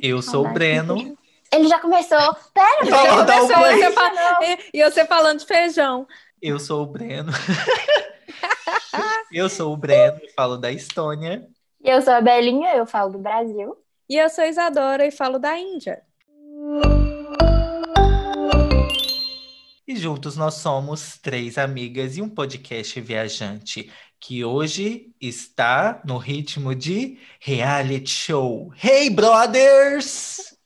Eu sou o Breno. Ele já começou. Pera, Não, já um começou. Você fa- E e você falando de feijão. Eu sou o Breno. Eu sou o Breno e falo da Estônia. E eu sou a Belinha, eu falo do Brasil. E eu sou Isadora e falo da Índia. E juntos nós somos três amigas e um podcast viajante que hoje está no ritmo de reality show. Hey, brothers!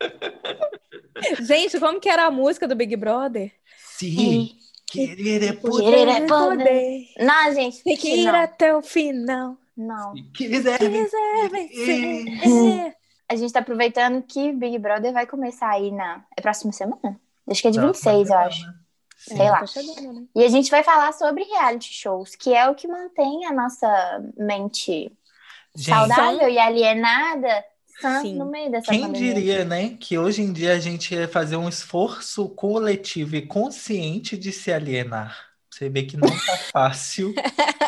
Gente, como que era a música do Big Brother? Sim, querer é poder. Querer é poder. Não, gente, Tem que ir não. até o final. não. Se quiser Quiser vencer. A gente tá aproveitando que Big Brother vai começar aí na. É próxima semana? Acho que é de Não, 26, eu não, acho. Sim. Sei lá. Chegando, né? E a gente vai falar sobre reality shows, que é o que mantém a nossa mente Gente, saudável e alienada Sim. no meio dessa Quem pandemia. diria, né, que hoje em dia a gente ia fazer um esforço coletivo e consciente de se alienar. Você vê que não tá fácil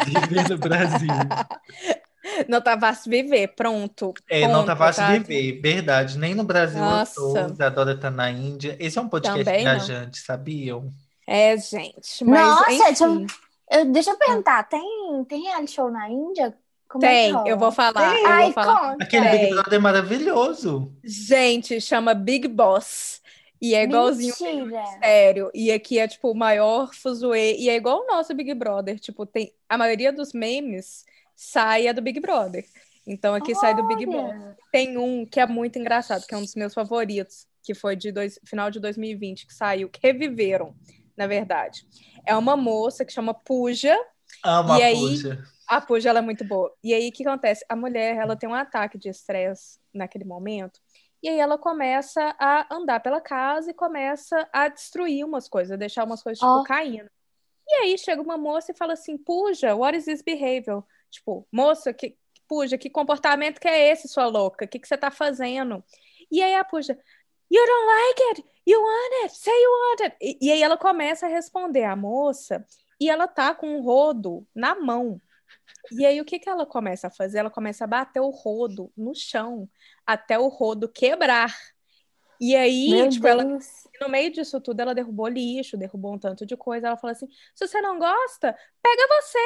viver no Brasil. Não tá fácil viver, pronto. É, não tá Ponto, fácil tá? viver, verdade. Nem no Brasil Nossa. eu tô, Isadora tá na Índia. Esse é um podcast Também não. viajante, sabiam? É, gente. Mas, Nossa, enfim, deixa eu- Eu- deixa eu perguntar, tem, tem reality show na Índia? Como é tem, rola? eu vou falar. Tem. Eu Ai, vou falar. conta. Aquele Big. Brother é maravilhoso. Gente, chama Big Boss. E é igualzinho Mentira. Sério, e aqui é tipo o maior fuzuê, e é igual o nosso Big Brother, tipo, tem a maioria dos memes sai é do Big Brother. Então aqui sai do Big Brother. Olha. Tem um que é muito engraçado, que é um dos meus favoritos, que foi de dois, final de 2020 que saiu, que reviveram, na verdade. É uma moça que chama Puja, Amo E a aí? Puja. a Puja ela é muito boa. E aí o que acontece? A mulher, ela tem um ataque de estresse naquele momento, e aí ela começa a andar pela casa e começa a destruir umas coisas, deixar umas coisas tipo Ó. caindo. E aí chega uma moça e fala assim: "Puja, what is this behavior?" Tipo, moça, que Puja, que comportamento que é esse, sua louca? O que que você tá fazendo? E aí a Puja, You don't like it? You want it? Say you want it. E, e aí ela começa a responder a moça e ela tá com um rodo na mão. E aí o que que ela começa a fazer? Ela começa a bater o rodo no chão até o rodo quebrar. E aí, tipo, ela, no meio disso tudo, ela derrubou lixo, derrubou um tanto de coisa. Ela falou assim: se você não gosta, pega você,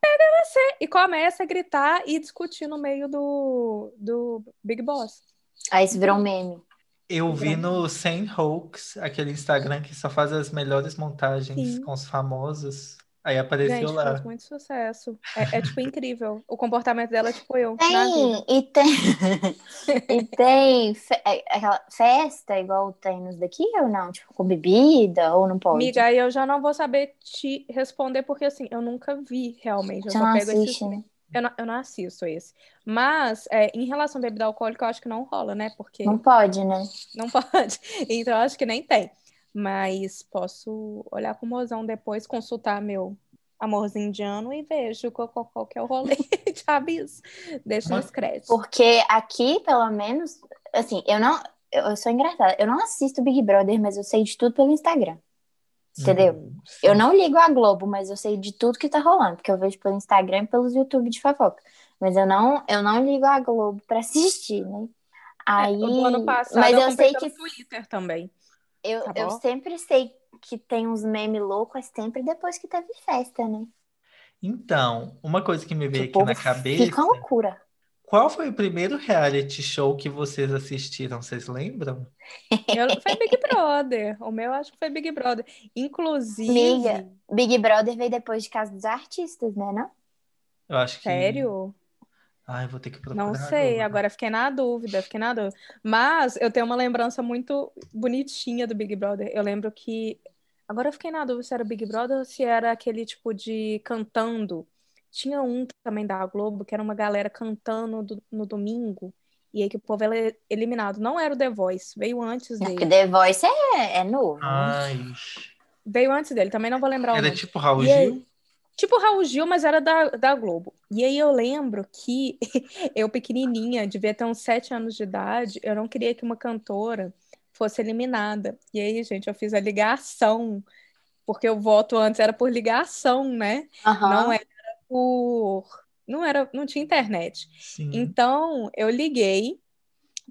pega você. E começa a gritar e discutir no meio do, do Big Boss. Aí isso virou um meme. Eu vi no Sem Hoax, aquele Instagram que só faz as melhores montagens Sim. com os famosos. Aí apareceu Gente, lá. faz muito sucesso. É, é, tipo incrível. O comportamento dela é tipo eu. Tem, e tem, e tem fe- é, aquela festa igual tem nos daqui ou não? Tipo, com bebida ou não pode? Amiga, aí eu já não vou saber te responder, porque assim, eu nunca vi realmente. Eu Você só não pego assiste, esses. né? Eu não, eu não assisto esse. Mas, é, em relação à bebida alcoólica, eu acho que não rola, né? Porque Não pode, né? não pode. Então, eu acho que nem tem. Mas posso olhar com o mozão depois, consultar meu amorzinho indiano e vejo qual, qual, qual que é o rolê. Te aviso. Deixa nos créditos. Porque aqui, pelo menos, assim, eu não. Eu, eu sou engraçada. Eu não assisto Big Brother, mas eu sei de tudo pelo Instagram. Entendeu? Hum, Eu não ligo a Globo, mas eu sei de tudo que tá rolando, porque eu vejo pelo Instagram e pelos YouTube de fofoca. Mas eu não, eu não ligo a Globo pra assistir, né? Aí, É, O do ano passado mas eu comprei sei que Twitter também. eu, tá eu sempre sei que tem uns memes loucos, é sempre depois que teve festa, né? Então, uma coisa que me veio Que aqui na cabeça. Fica uma loucura. Qual foi o primeiro reality show que vocês assistiram? Vocês lembram? Eu, foi Big Brother. O meu acho que foi Big Brother. Inclusive. Amiga, Big Brother veio depois de Casa dos Artistas, né? Não? Eu acho que. Sério? Ai, vou ter que procurar. Não sei, agora. agora fiquei na dúvida, fiquei na dúvida. Mas eu tenho uma lembrança muito bonitinha do Big Brother. Eu lembro que. Agora eu fiquei na dúvida se era Big Brother ou se era aquele tipo de cantando. Tinha um também da Globo, que era uma galera cantando do- no domingo, e aí que o povo era eliminado. Não era o The Voice, veio antes Não, porque dele. The Voice é, é novo. Ai, Veio antes dele, também não vou lembrar o era nome. tipo Raul E aí- Gil? Tipo Raul Gil, mas era da, da Globo. E aí eu lembro que eu, pequenininha, devia ter uns sete anos de idade, eu não queria que uma cantora fosse eliminada. E aí, gente, eu fiz a ligação, porque o voto antes era por ligação, né? Aham. Não era por. Não era, não tinha internet. Sim. Então, eu liguei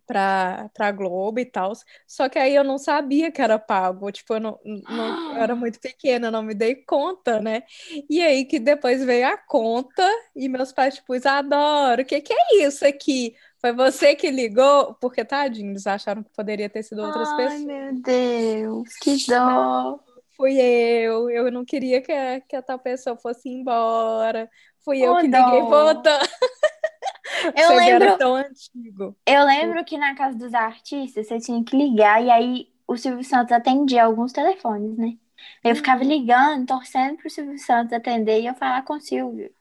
pra, pra Globo e tal. Só que aí eu não sabia que era pago. Tipo, eu, não, não, eu era muito pequena, não me dei conta, né? E aí que depois veio a conta e meus pais, tipo, adoro, o que, que é isso aqui? Foi você que ligou? Porque, tadinho, eles acharam que poderia ter sido outras Ai, pessoas. meu Deus, que dó. Fui eu, eu não queria que a, que a tal pessoa fosse embora. Fui eu Oh, que liguei voltando. Eu lembro, tão antigo. eu lembro que na casa dos artistas você tinha que ligar e aí o Silvio Santos atendia alguns telefones, né? Eu ficava ligando, torcendo pro Silvio Santos atender e eu falar com o Silvio.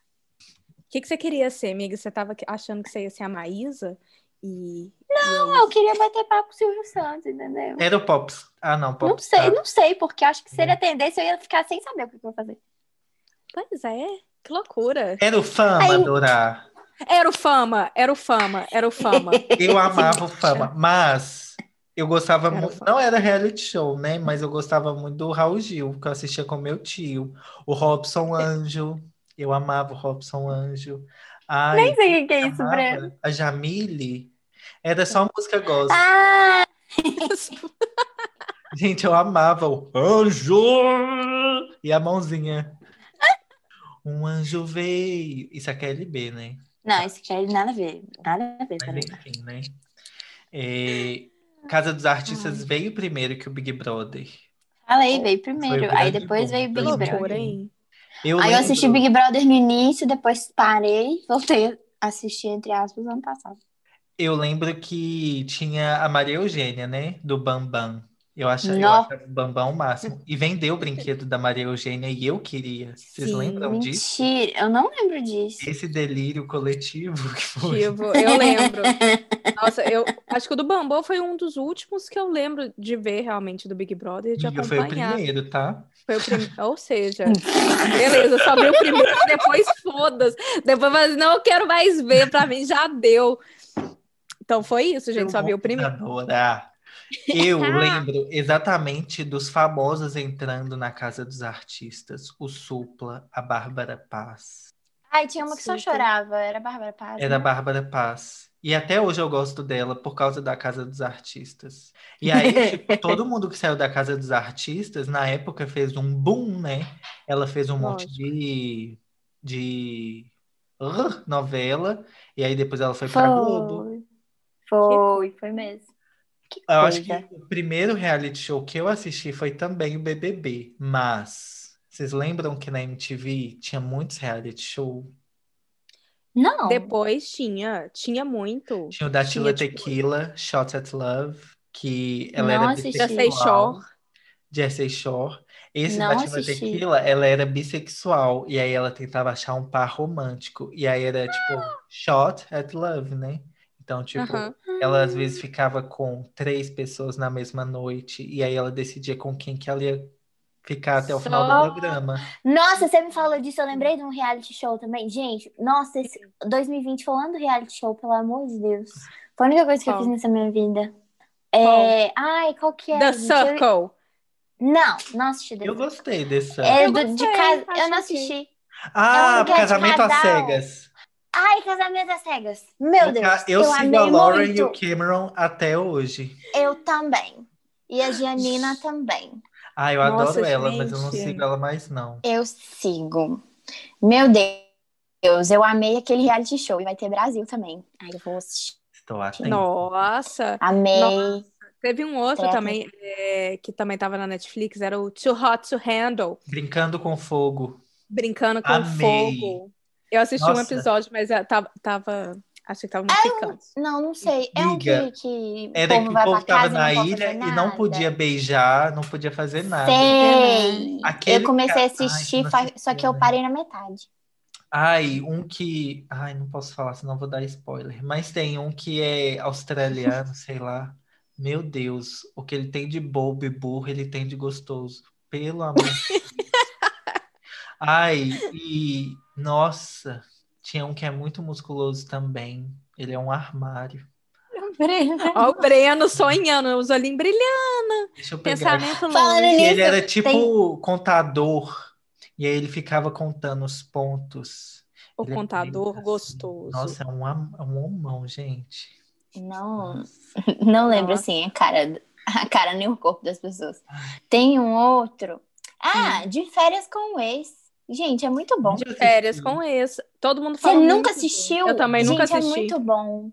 O que, que você queria ser, amiga? Você tava achando que você ia ser a Maísa? E, Não, eu queria bater papo com o Silvio Santos, entendeu? Era o Pops. Ah, não, Não Popstar. sei, não sei, porque acho que se ele atendesse eu ia ficar sem saber o que eu ia fazer. Pois é, que loucura. Era o Fama, Aí- Dora. Era o Fama, era o Fama, era o Fama. Eu amava o Fama, mas eu gostava Era muito. Não era reality show, né? Mas eu gostava muito do Raul Gil, que eu assistia com meu tio. O Robson Anjo. Eu amava o Robson Anjo. Ai, Nem sei o que é isso. Breno. A Jamile. Era só música gospel. Ah, Gente, eu amava o anjo e a mãozinha. Um anjo veio. Isso é KLB, né? não, isso quer nada a ver. Nada a ver, peraí. enfim, né? É, Casa dos Artistas veio primeiro que o Big Brother. Falei, veio primeiro. o Aí depois veio Que Big Brother. Eu Aí eu assisti Big Brother no início, depois parei, voltei a assistir, entre aspas, ano passado. Eu lembro que tinha a Maria Eugênia, né? Do Bambam. Eu achava, eu achava o Bambam o máximo. E vendeu o brinquedo da Maria Eugênia e eu queria. Vocês Sim, lembram disso? Mentira, eu não lembro disso. Esse delírio coletivo que foi. Tipo, eu lembro. Nossa, eu acho que o do Bambam foi um dos últimos que eu lembro de ver realmente do Big Brother, de Amiga, foi o acompanhar. primeiro, tá? Foi o primeiro. Ou seja, beleza, só vi o primeiro, depois foda-se. Depois, mas não quero mais ver, pra mim já deu. Então foi isso, gente, só vi o primeiro. Eu lembro exatamente dos famosos entrando na casa dos artistas. O Supla, a Bárbara Paz. Ai, tinha uma que só chorava, era a Bárbara Paz. Era a né? Bárbara Paz. E até hoje eu gosto dela por causa da Casa dos Artistas. E aí, tipo, todo mundo que saiu da Casa dos Artistas, na época, fez um boom, né? Ela fez um monte Lógico. de, de uh, novela. E aí depois ela foi pra Globo. Foi, foi, foi mesmo. Que Eu acho que coisa. o primeiro reality show que eu assisti foi também o BBB. Mas, vocês lembram que na MTV tinha muitos reality show? Não. Depois tinha, tinha muito. Tinha o da Tila tipo, Tequila, Shots at Love, que ela Não era bissexual. Shore. Jersey Shore. Esse Não da Tila. Tequila, ela era bissexual. E aí ela tentava achar um par romântico. E aí era tipo, Shot at Love, né? Então, tipo, Aham. ela às vezes ficava com três pessoas na mesma noite. E aí ela decidia com quem que ela ia ficar até o final do programa. Nossa, você me falou disso, eu lembrei de um reality show também. Gente, nossa, esse 2020 foi o ano do reality show, pelo amor de Deus. Foi a única coisa que eu fiz nessa minha vida. É... Ai, qual que é? The gente? Eu- Circle. Não, não assisti The Eu gostei desse. É Eu do- de casa. Eu não assisti. Ah, é um Casamento às. Cegas. Ai, Casamento às Cegas. Meu Deus, Eu, eu, sigo amei a Lauren muito. e o Cameron até hoje. Eu também. E a Gianina também. Ah, eu Nossa, adoro ela, mas eu não gente. sigo ela mais, não. Eu sigo. Meu Deus, eu amei aquele reality show. E vai ter Brasil também. Ai, eu vou assistir. Estou atento. Nossa. Amei. Teve um outro Treta. também, é, que também tava na Netflix, era o Too Hot to Handle, Brincando com fogo. brincando com Amei. fogo. Eu assisti um Nossa. episódio, mas é, tava, tava acho que tava muito picante. Não, não sei. É um Amiga, que, que Era povo que o povo casa tava na ilha e não podia beijar, não podia fazer nada. Sei. Aquele Eu comecei a Ai, assistir, assisti só que eu parei na metade. Ai, um que. Ai, não posso falar, senão vou dar spoiler. Mas tem um que é australiano, sei lá. Meu Deus, o que ele tem de bobo e burro, ele tem de gostoso. Pelo amor de Deus. Ai, e nossa, tinha um que é muito musculoso também. Ele é um armário. Ó, o Breno sonhando, os olhinhos brilhando, Deixa eu pegar. aqui. pensamento Falando longe. E nisso, ele era tipo tem- contador. E aí ele ficava contando os pontos. O Ele é contador assim. gostoso. Nossa, é um, é um homão, gente. Não, não lembro Nossa. assim a cara, a cara nem o corpo das pessoas. Tem um outro. Ah, Hum. de férias com o ex. Gente, é muito bom. Já Férias com esse. Todo mundo Você fala nunca muito assistiu? Eu também Gente, nunca é assisti. muito bom.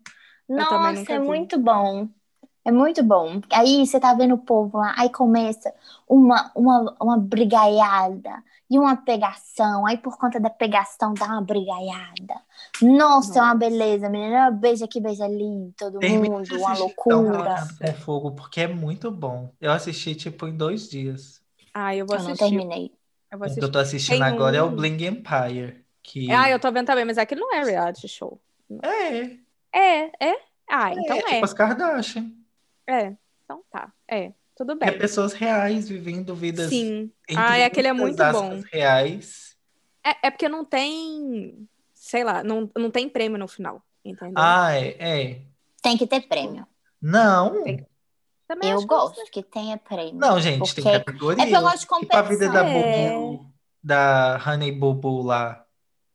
Eu Nossa, nunca é vi. muito bom. É muito bom. Aí você tá vendo o povo lá, aí começa uma, uma, uma brigaiada e uma pegação. Aí por conta da pegação dá uma brigaiada. Nossa, é uma beleza, menina. Beija aqui, beija ali, todo Termina mundo, de uma loucura. Com Fogo, porque é muito bom. Eu assisti, tipo, em dois dias. Ah, eu vou Eu não assistir. terminei. Eu vou O que eu tô assistindo Tem agora é o Bling Empire. Que... Ah, eu tô vendo também, mas aquilo não é reality show. É, É, é? Ah, então é, é. tipo as Kardashian. É, então tá. É, tudo É bem. pessoas reais vivendo vidas Sim. Ah, é aquele é muito bom. reais. É, é porque não tem, sei lá, não, não tem prêmio no final, entendeu? Ah, é, é. Tem que ter prêmio. Não, Tem- Também Eu acho que gosto que tenha prêmio. não, gente, tem Porque- categoria. É porque eu gosto de Tipo a vida da competição. É. Da Honey Bubu lá.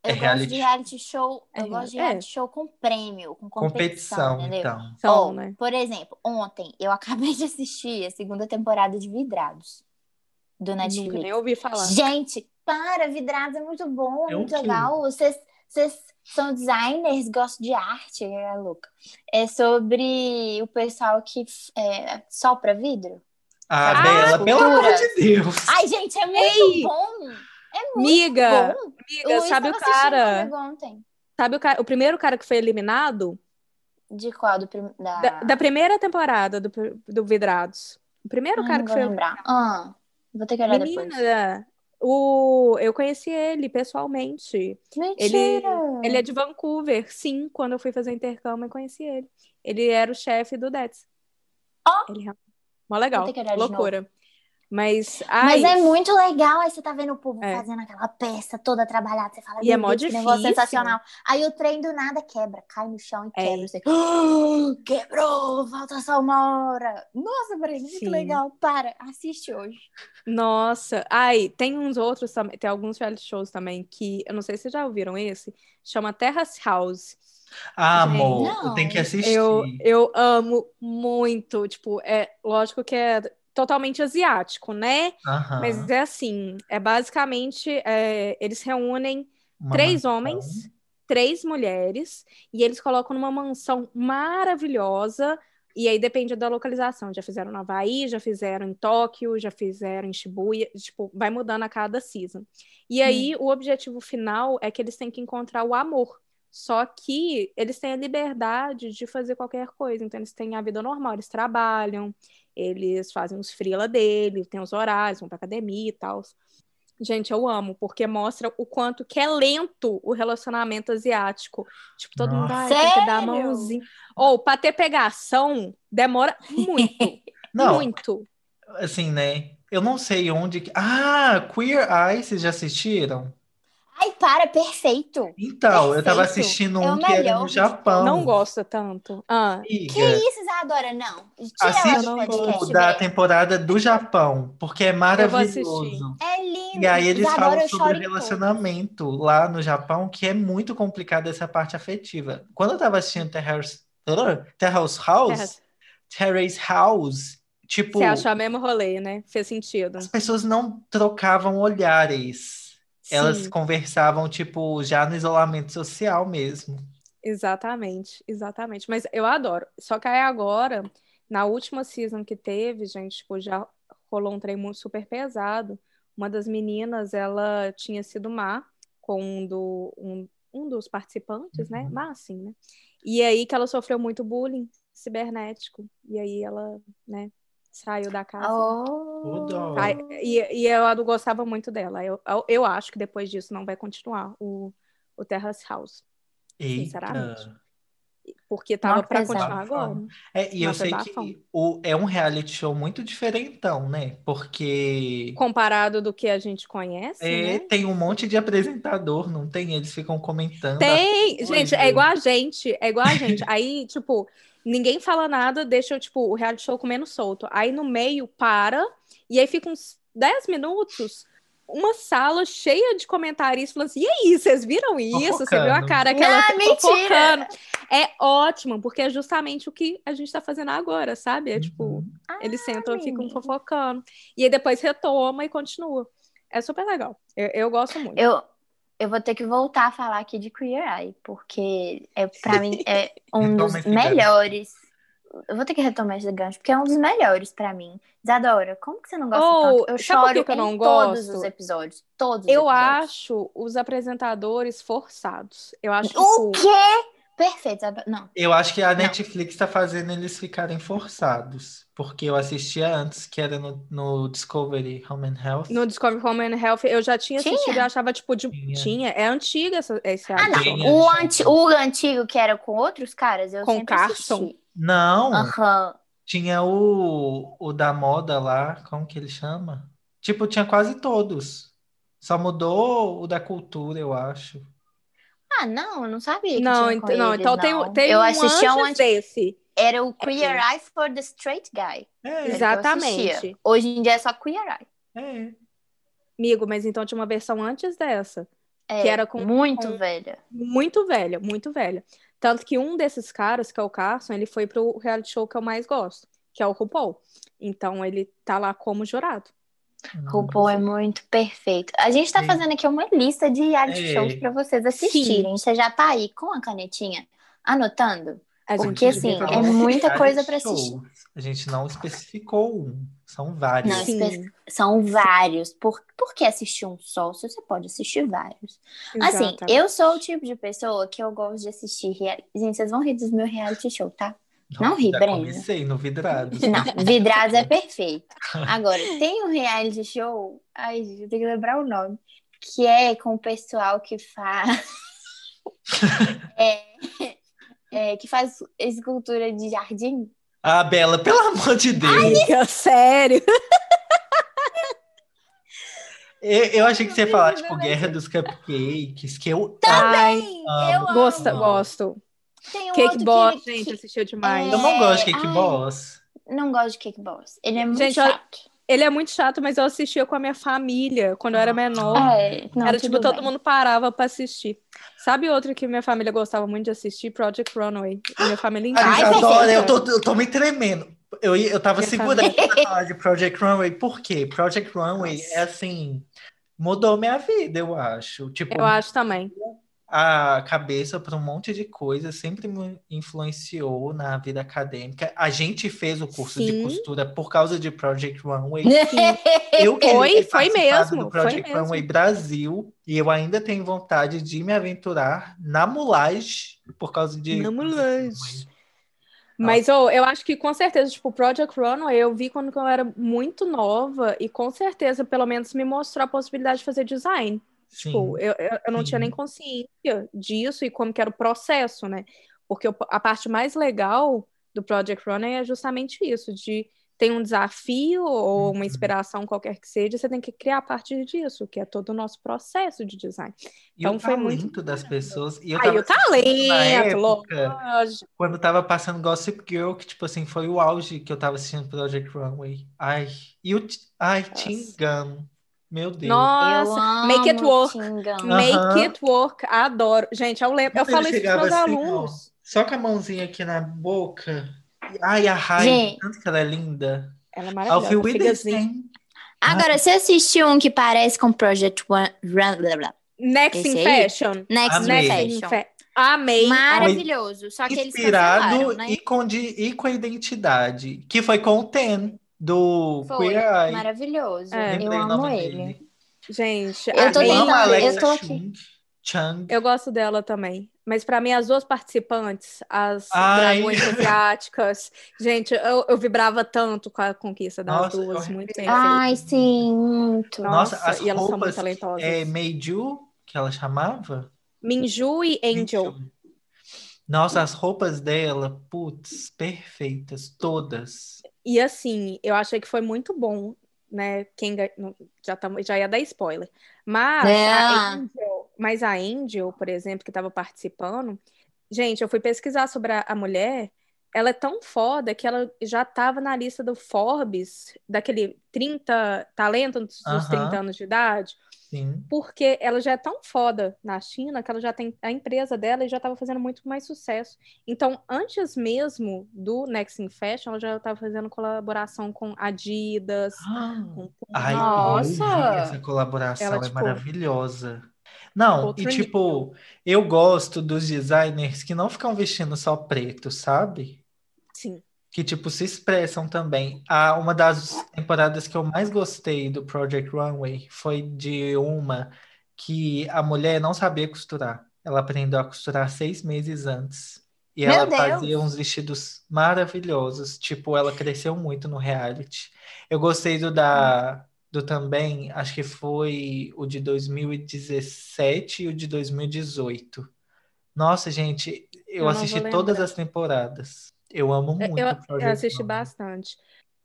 É Eu gosto reality de reality show. Eu É, gosto de é. reality show com prêmio, com competição, Competição, entendeu? então. São, Ó, né? Por exemplo, ontem eu acabei de assistir a segunda temporada de Vidrados do Nunca Netflix. nem ouvi falar. Gente, para, Vidrados é muito bom, é É muito legal. Vocês, vocês são designers, gostam de arte, é louca. É sobre o pessoal que é, sopra vidro. Ah, Ah, Bela, pelo amor de Deus. Ai, gente, é muito Ei! bom. É muito Miga, bom. amiga, Luiz sabe o cara? ontem. Sabe o cara, o primeiro cara que foi eliminado De qual? Do prim... da... da, da primeira temporada do, do Vidrados. O primeiro Ai, cara que vou foi lembrar. Ah, vou ter que olhar depois. O, eu conheci ele pessoalmente. Mentira! Ele é de Vancouver, sim. Quando eu fui fazer intercâmbio, eu conheci ele. Ele era o chefe do Dets. Ó! Ele é mó legal. Loucura. Mas, Mas ai, é muito legal. Aí você tá vendo o povo É. fazendo aquela peça toda trabalhada. Você fala, E é mó Deus, que negócio difícil. sensacional. Aí o trem do nada quebra, cai no chão e É. quebra. Você, "Ah, quebrou, falta só uma hora. Nossa, Breno, muito Sim. legal. Para, assiste hoje. nossa. Ai, tem uns outros também. Tem alguns reality shows também que, eu não sei se vocês já ouviram esse. Chama Terrace House. Ah, Gente, amor, não. eu tenho que assistir. Eu, eu amo muito. Tipo, é lógico que é totalmente asiático, né? Aham, Mas é assim, é basicamente, é, eles reúnem uma três mansão. homens, três mulheres, e eles colocam numa mansão maravilhosa, e aí depende da localização. Já fizeram no Havaí, já fizeram em Tóquio, já fizeram em Shibuya, tipo, vai mudando a cada season. E aí o objetivo final é que eles têm que encontrar o amor. Só que eles têm a liberdade de fazer qualquer coisa. Então, eles têm a vida normal, eles trabalham, eles fazem os freela dele, tem os horários, vão pra academia e tal. Gente, eu amo, porque mostra o quanto que é lento o relacionamento asiático. Tipo, todo mundo, ai, tem que dar a mãozinha. Ou, pra ter pegação, demora muito, Não, muito. assim, né? Eu não sei onde. que- Ah, Queer Eye, vocês já assistiram? Ai, para, perfeito. Então, eu tava Perfeito. assistindo É um que era no Japão. Não gosta tanto. Ah, Amiga, Que isso, Isadora? Não. Tira assiste o podcast. da temporada do Japão, porque é maravilhoso. É lindo. E aí eles Isadora, falam sobre relacionamento lá no Japão, que é muito complicado essa parte afetiva. Quando eu tava assistindo Terrace, Terrace House, Terrace. Terrace House, tipo, você achou o mesmo rolê, né? Fez sentido. as pessoas não trocavam olhares. Elas Sim. conversavam, tipo, já no isolamento social mesmo. Exatamente, exatamente. Mas eu adoro. Só que aí agora, na última season que teve, gente, tipo, já rolou um trem muito super pesado. Uma das meninas, ela tinha sido má com um, do, um, um dos participantes, né? Uhum. Má, assim, né? E aí que ela sofreu muito bullying cibernético. E aí ela, né, saiu da casa. Oh. e, e eu não gostava muito dela. Eu, eu, eu acho que depois disso não vai continuar o, o Terrace House. Eita. sinceramente. Porque tava pesado. continuar agora. É, e eu sei bafão. que o, é um reality show muito diferentão, né? Porque Comparado do que a gente conhece, é, né? tem um monte de apresentador, não tem? Eles ficam comentando. Tem! Gente, é igual a gente. É igual a gente. Aí, tipo, ninguém fala nada, deixa, tipo, o reality show comendo solto. Aí no meio para, e aí fica uns 10 minutos uma sala cheia de comentaristas falando assim: e aí, vocês viram isso? Você viu a cara que ela Não, mentira! fofocando? É ótimo, porque é justamente o que a gente tá fazendo agora, sabe? É tipo, Uhum. eles sentam e ficam fofocando. E aí depois retoma e continua. É super legal. Eu, eu gosto muito. Eu, eu vou ter que voltar a falar aqui de Queer Eye, porque é, pra mim é um dos melhores. Eu vou ter que retomar esse gancho, porque é um dos melhores pra mim. Isadora, como que você não gosta Oh, tanto? Eu choro que que eu em não todos gosto? os episódios. Todos os Eu episódios. acho os apresentadores forçados. Eu acho O tipo, quê? Perfeito. Não. Eu acho que a Não. Netflix tá fazendo eles ficarem forçados. Porque eu assistia antes, que era no, no Discovery Home and Health. no Discovery Home and Health eu já tinha Tinha? assistido e achava tipo de Tinha. tinha, é antiga essa, esse Ah, não. O, antigo. anti, o antigo que era com outros caras, eu Com sempre Carson? assisti. Não, tinha o, o da moda lá, como que ele chama? Tipo, tinha quase todos. Só mudou o da cultura, eu acho. Ah, não, eu não sabia que Não, tinha com ent- não, eles, então tem, não. tem eu um assistia um antes anti... desse. Era o Queer Eye for the Straight Guy. É, Era o que eu Exatamente. Hoje em dia é só Queer Eye. é. Amigo, mas então tinha uma versão antes dessa, É, Que era com- muito com- velha. muito velha, muito velha. Tanto que um desses caras, que é o Carson, ele foi pro reality show que eu mais gosto, que é o RuPaul. Então ele tá lá como jurado. RuPaul é muito perfeito. A gente tá Sim. fazendo aqui uma lista de reality É. shows pra vocês assistirem. Você já tá aí com a canetinha anotando? Porque, assim, é muita coisa pra assistir. A gente não especificou um. São vários. Não, espe- São vários. Por, por que assistir um só se você pode assistir vários? Assim, exatamente. eu sou o tipo de pessoa que eu gosto de assistir. rea- Gente, vocês vão rir dos meus reality show, tá? Não ri, já Breno. comecei no Vidrados. Não, Vidrados é perfeito. Agora, tem um reality show. Ai, gente, eu tenho que lembrar o nome. Que é com o pessoal que faz. é, é, que faz escultura de jardim. Ah, Bela, pelo amor de Deus. Amiga, sério. Eu, eu achei que você ia falar, tipo, Guerra dos Cupcakes, que eu Ai, Amo. eu amo. gosto. Tem um Cake Boss, que gente, que- assistiu demais. Eu não gosto de Cake ai. Boss. Não gosto de Cake Boss. Ele é muito Gente, eu- chato. Ele é muito chato, mas eu assistia com a minha família quando eu era menor. É, não, Era tipo, todo bem. mundo parava pra assistir. Sabe outro que minha família gostava muito de assistir? Project Runway. E minha família inteira. Ai, adora, eu tô, eu tô me tremendo. Eu, eu tava Minha segurando pra falar de Project Runway, por quê? Project Runway Nossa. é assim, mudou minha vida, eu acho. Tipo, Eu acho também. A cabeça para um monte de coisa, sempre me influenciou na vida acadêmica. A gente fez o curso de Sim. costura por causa de Project Runway. Eu Foi, foi mesmo, do foi Project mesmo. Runway Brasil e eu ainda tenho vontade de me aventurar na mulagem por causa de Na mulagem. Mas oh, eu acho que com certeza, tipo, Project Runway eu vi quando eu era muito nova e com certeza, pelo menos, me mostrou a possibilidade de fazer design. Sim. Tipo, eu, eu, eu não tinha Sim. nem consciência disso e como que era o processo, né? Porque o- a parte mais legal do Project Runway é justamente isso, de tem um desafio ou uma Uhum. inspiração qualquer que seja, você tem que criar a partir disso, que é todo o nosso processo de design. E o Então foi muito talento das pessoas. E eu Aí o talento, época, lógico. quando tava passando Gossip Girl, que, tipo assim, foi o auge que eu tava assistindo Project Runway. Ai, e o... Ai, Gunn. Meu Deus. Eu Nossa, amo make it work. Tingão. Make Aham. it work, adoro. Gente, eu lembro, eu ele isso meus chegava assim, ó, alunos. Só com a mãozinha aqui na boca. Ai, a Rai, tanto que ela é linda. Ela é maravilhosa. Agora, você assistiu um que parece com Project One, Run, blá, blá, Next Esse in aí? Fashion. Next Amei. In Fashion. Fa- Amei. Maravilhoso. Só que eles Inspirado cancelaram, né? e, com di- e com a identidade. Que foi com o Ten, do Foi. Queer Eye. Maravilhoso. É. Eu amo ele. dele. Gente, Eu tô tentando, eu tô aqui. Chung. Eu gosto dela também. Mas pra mim, as duas participantes, as Ai. dragões asiáticas, gente, eu, eu vibrava tanto com a conquista das Nossa, duas. eu Muito bem Ai, feito. sim, muito. Nossa, Nossa, as e elas são muito roupas talentosas. é Meiju, que ela chamava? Minju e Angel. Meiju. Nossa, as roupas dela, putz, perfeitas, todas. E assim, eu achei que foi muito bom, né? Quem já, tamo, já ia dar spoiler. Mas É. a Angel, mas a Angel, por exemplo, que estava participando, gente, eu fui pesquisar sobre a, a mulher. ela é tão foda que ela já tava na lista do Forbes, daquele 30 talentos dos Aham. 30 anos de idade, Sim. porque ela já é tão foda na China que ela já tem a empresa dela e já estava fazendo muito mais sucesso. Então, antes mesmo do Next in Fashion, ela já estava fazendo colaboração com Adidas, com Ai, Nossa! essa colaboração, Ela, é tipo, maravilhosa. Não, e nível. tipo, eu gosto dos designers que não ficam vestindo só preto, sabe? Sim. Que, tipo, se expressam também. Ah, uma das temporadas que eu mais gostei do Project Runway foi de uma que a mulher não sabia costurar. Ela aprendeu a costurar seis meses antes. E Meu ela Deus! fazia uns vestidos maravilhosos. Tipo, ela cresceu muito no reality. Eu gostei do da do também, acho que foi o de 2017 e o de 2018. Nossa, gente, eu Eu assisti todas as temporadas. Eu amo Eu, muito eu- eu assisti Runway. bastante.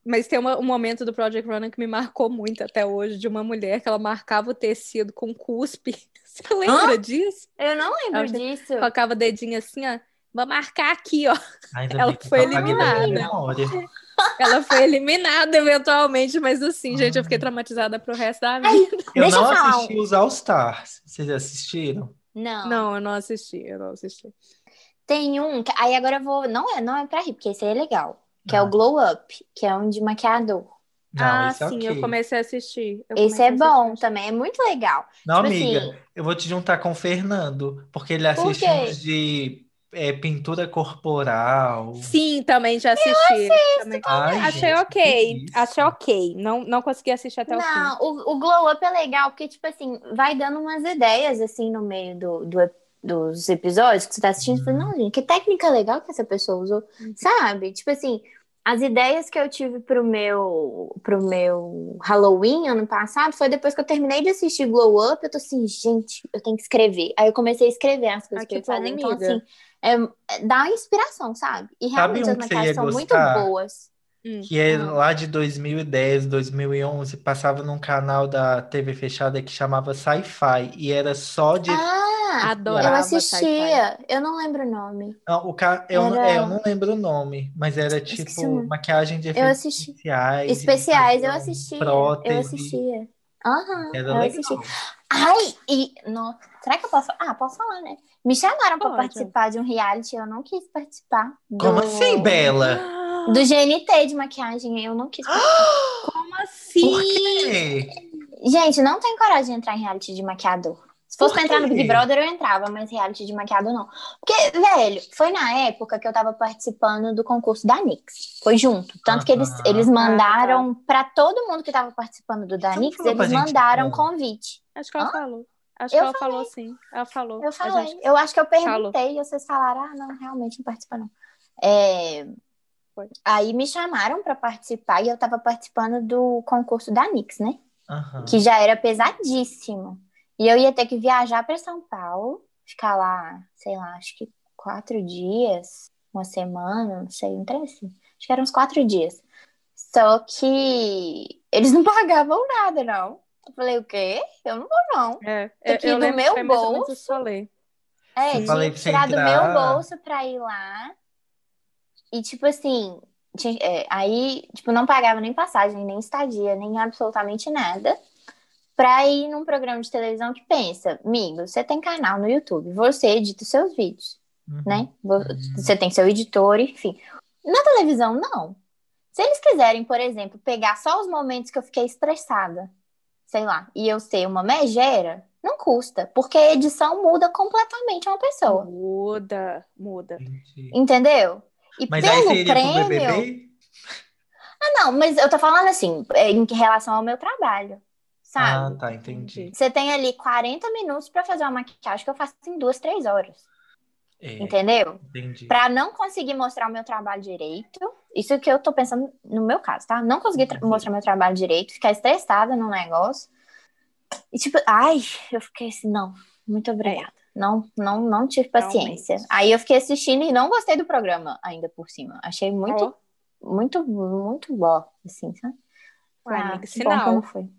Mas tem uma- um momento do Project Runner que me marcou muito até hoje, de uma mulher que ela marcava o tecido com cuspe. Você lembra disso? Eu não lembro Ela disso. Colocava o dedinho assim, ó. Vou marcar aqui, ó. Ainda Ela foi eliminada. Ela foi eliminada eventualmente, mas assim, gente, eu fiquei traumatizada pro resto da vida. Eu Deixa não eu assisti os All Stars. Vocês assistiram? Não. Não, eu não assisti, eu não assisti. Tem um, que- aí agora eu vou, não é, não é pra rir, porque esse aí é legal, que é Ah. o Glow Up, que é um de maquiador. Não, ah, é sim, ok. eu comecei a assistir. Eu Esse é bom assistir. também, é muito legal. Não, Tipo amiga, assim- eu vou te juntar com o Fernando, porque ele Por assiste quê? uns de é, pintura corporal. Sim, também já assisti. Também. Ai, Achei gente, ok, achei ok. Não, não consegui assistir até o fim. Não, o, o Glow Up é legal, porque, tipo assim, vai dando umas ideias, assim, no meio do, do- dos episódios que você tá assistindo. Você fala, não, gente, que técnica legal que essa pessoa usou, Uhum. sabe? Tipo assim, as ideias que eu tive pro meu, pro meu Halloween ano passado foi depois que eu terminei de assistir Glow Up, eu tô assim, gente, eu tenho que escrever. Aí eu comecei a escrever as coisas Ah, que que eu ia fazer. bom, Então, assim, é, é- dá inspiração, sabe? E Sabe realmente um as ia são muito gostar? boas. Hum. Que é lá de 2010, 2011, passava num canal da TV fechada que chamava Sci-Fi e era só de. Ah, Adorava eu assistia. Eu não lembro o nome. Não, o ca... eu, não- Era- é, eu não lembro o nome, mas era tipo maquiagem de Eu efeitos assisti. especiais. Especiais, eu assistia. prótese. Eu assistia. Aham, Era eu legal. assisti. Ai, e. No... Será que eu posso? Ah, posso falar, né? Me chamaram pra Pode. participar de um reality, eu não quis participar. Do... Como assim, Bela? Do GNT de maquiagem, eu não quis participar. Como assim? Por quê? Gente, não tenho coragem de entrar em reality de maquiador. Se fosse pra entrar no? Big Brother, eu entrava, mas reality de maquiador não. Porque, velho, foi na época que eu tava participando do concurso da Nix. Foi junto. Tanto que eles, Aham. eles Ah, mandaram pra todo mundo que tava participando do da Nix, falou eles gente, mandaram não? convite. Acho que ela Hã? falou. Acho Eu que ela falou sim. Ela falou. Eu falei. gente- Eu acho que eu Falou. perguntei e vocês falaram: ah, não, realmente não participa, não. É, Foi. Aí me chamaram pra participar e eu tava participando do concurso da Nix, né? Aham. que já era pesadíssimo. E eu ia ter que viajar para São Paulo, ficar lá, sei lá, acho que quatro dias, uma semana, não sei, um trem assim. Acho que eram uns quatro dias. Só que eles não pagavam nada, não. Eu falei, o quê? Eu não vou, não. É, eu, que ir eu do meu bolso. isso que eu falei. É, Eu falei que pra você tirar do meu bolso pra ir lá. E, tipo assim, tinha- é, aí, tipo, não pagava nem passagem, nem estadia, nem absolutamente nada. Pra ir num programa de televisão que pensa, amigo, você tem canal no YouTube, você edita os seus vídeos, Uhum. né? Vo- Você tem seu editor, enfim. Na televisão, não. Se eles quiserem, por exemplo, pegar só os momentos que eu fiquei estressada, sei lá, e eu ser uma megera, não custa, porque a edição muda completamente uma pessoa. Muda, muda. Entendi. Entendeu? E Mas aí pelo iria pro prêmio. BBB? Ah, não, mas eu tô falando assim, em relação ao meu trabalho. Ah, Sabe? tá, entendi. Você tem ali 40 minutos pra fazer uma maquiagem que eu faço em duas, três horas. É, Entendeu? entendi. Pra não conseguir mostrar o meu trabalho direito. Isso que eu tô pensando no meu caso, tá? Não conseguir tra- mostrar meu trabalho direito, ficar estressada no negócio. E tipo, ai, eu fiquei assim, não, muito obrigada. Não, não, não tive paciência. Realmente. Aí eu fiquei assistindo e não gostei do programa ainda por cima. Achei muito, Ó, muito, muito bom, assim, sabe? Ué, Ah, amiga, que bom que eu sinal. não fui.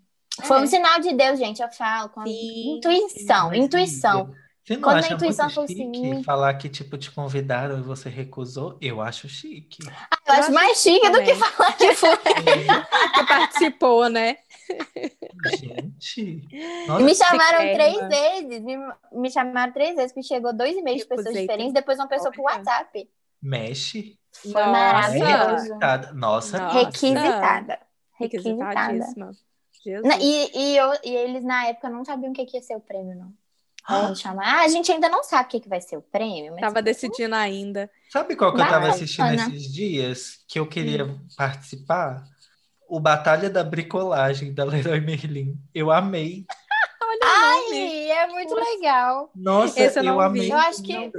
Foi É. um sinal de Deus, gente, eu falo, com Sim, intuição, Mas, intuição. Você não Quando a acha intuição muito falou chique assim, falar que, tipo, te convidaram e você recusou? Eu acho chique. Ah, eu acho acho mais chique do que falar que foi. Que participou, né? Gente. Nossa, me chamaram três vezes. Me, me chamaram três vezes, porque chegou dois e-mails de pessoas Recusei diferentes, depois uma pessoa por. WhatsApp. mexe. Foi maravilhoso. Requisitada. Nossa, Nossa. Requisitada. Requisitada. Requisitadíssima. Jesus. Na- e, e, eu- e eles, na época, não sabiam o que, que ia ser o prêmio, não. Ah. eles chamaram, ah, a gente ainda não sabe o que, que vai ser o prêmio. Mas Tava decidindo ainda. Sabe qual que eu tava assistindo esses dias? Que eu queria Hum. participar? O Batalha da Bricolagem, da Leroy Merlin. Eu amei. Ai, é muito legal. Nossa, Esse eu eu, não vi. amei. Eu acho que-.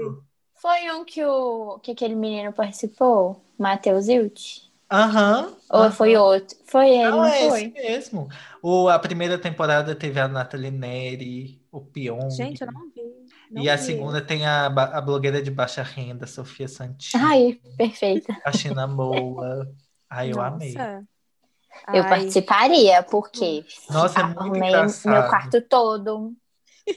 Foi um que, o, que aquele menino participou, Matheus Hilt? Aham. Ou aham. foi outro? Foi ele, não, Não, é foi? esse mesmo. O, a primeira temporada teve a Nathalie Neri, o Pyong. Gente, eu não vi. não E a vi. segunda tem a, a blogueira de baixa renda, Sofia Santini. Ai, perfeita. A China Moa. Ai, eu amei. Nossa. Eu Ai, participaria, porque Nossa, é muito arrumei engraçado. meu quarto todo.